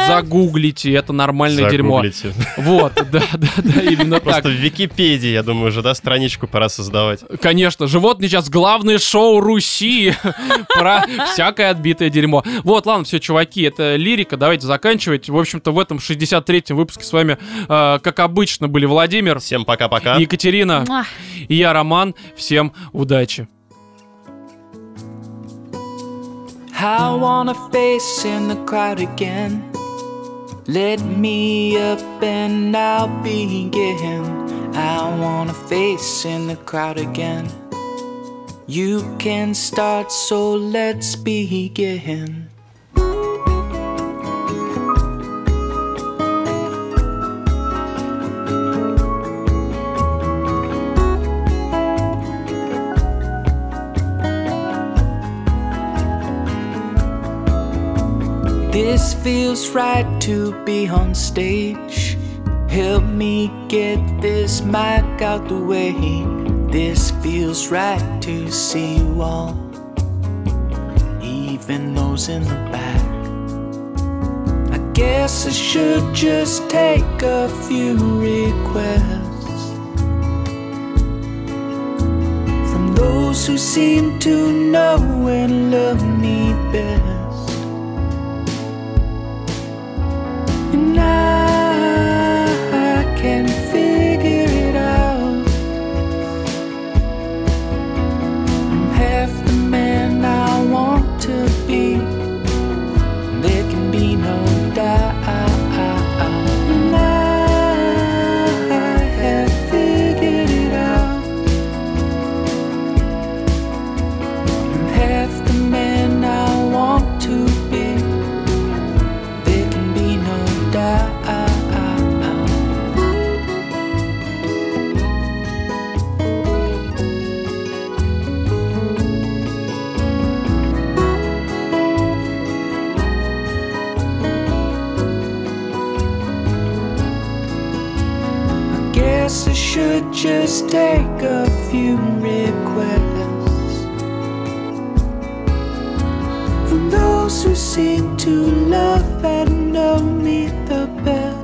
Speaker 1: загуглите, это нормальное дерьмо.
Speaker 2: Загуглите.
Speaker 1: Вот, да, да, да, именно так.
Speaker 2: Просто в Википедии, я думаю, уже, да, страничку пора создавать.
Speaker 1: Конечно, животный час главное шоу Руси про всякое отбитое дерьмо. Вот, ладно, все, чуваки, это лирика, давайте заканчивать. В общем-то, в этом 63-м выпуске с вами, э, как обычно, были Владимир,
Speaker 2: Всем пока-пока.
Speaker 1: Екатерина и я, Роман. Всем удачи.
Speaker 4: I want a face in the crowd again. Let me up and I'll begin. I want a face in the crowd again. You can start, so let's begin. This feels right to be on stage. Help me get this mic out the way. This feels right to see you all, even those in the back. I guess I should just take a few requests from those who seem to know and love me best. tonight just take a few requests from those who seem to love and know me the best.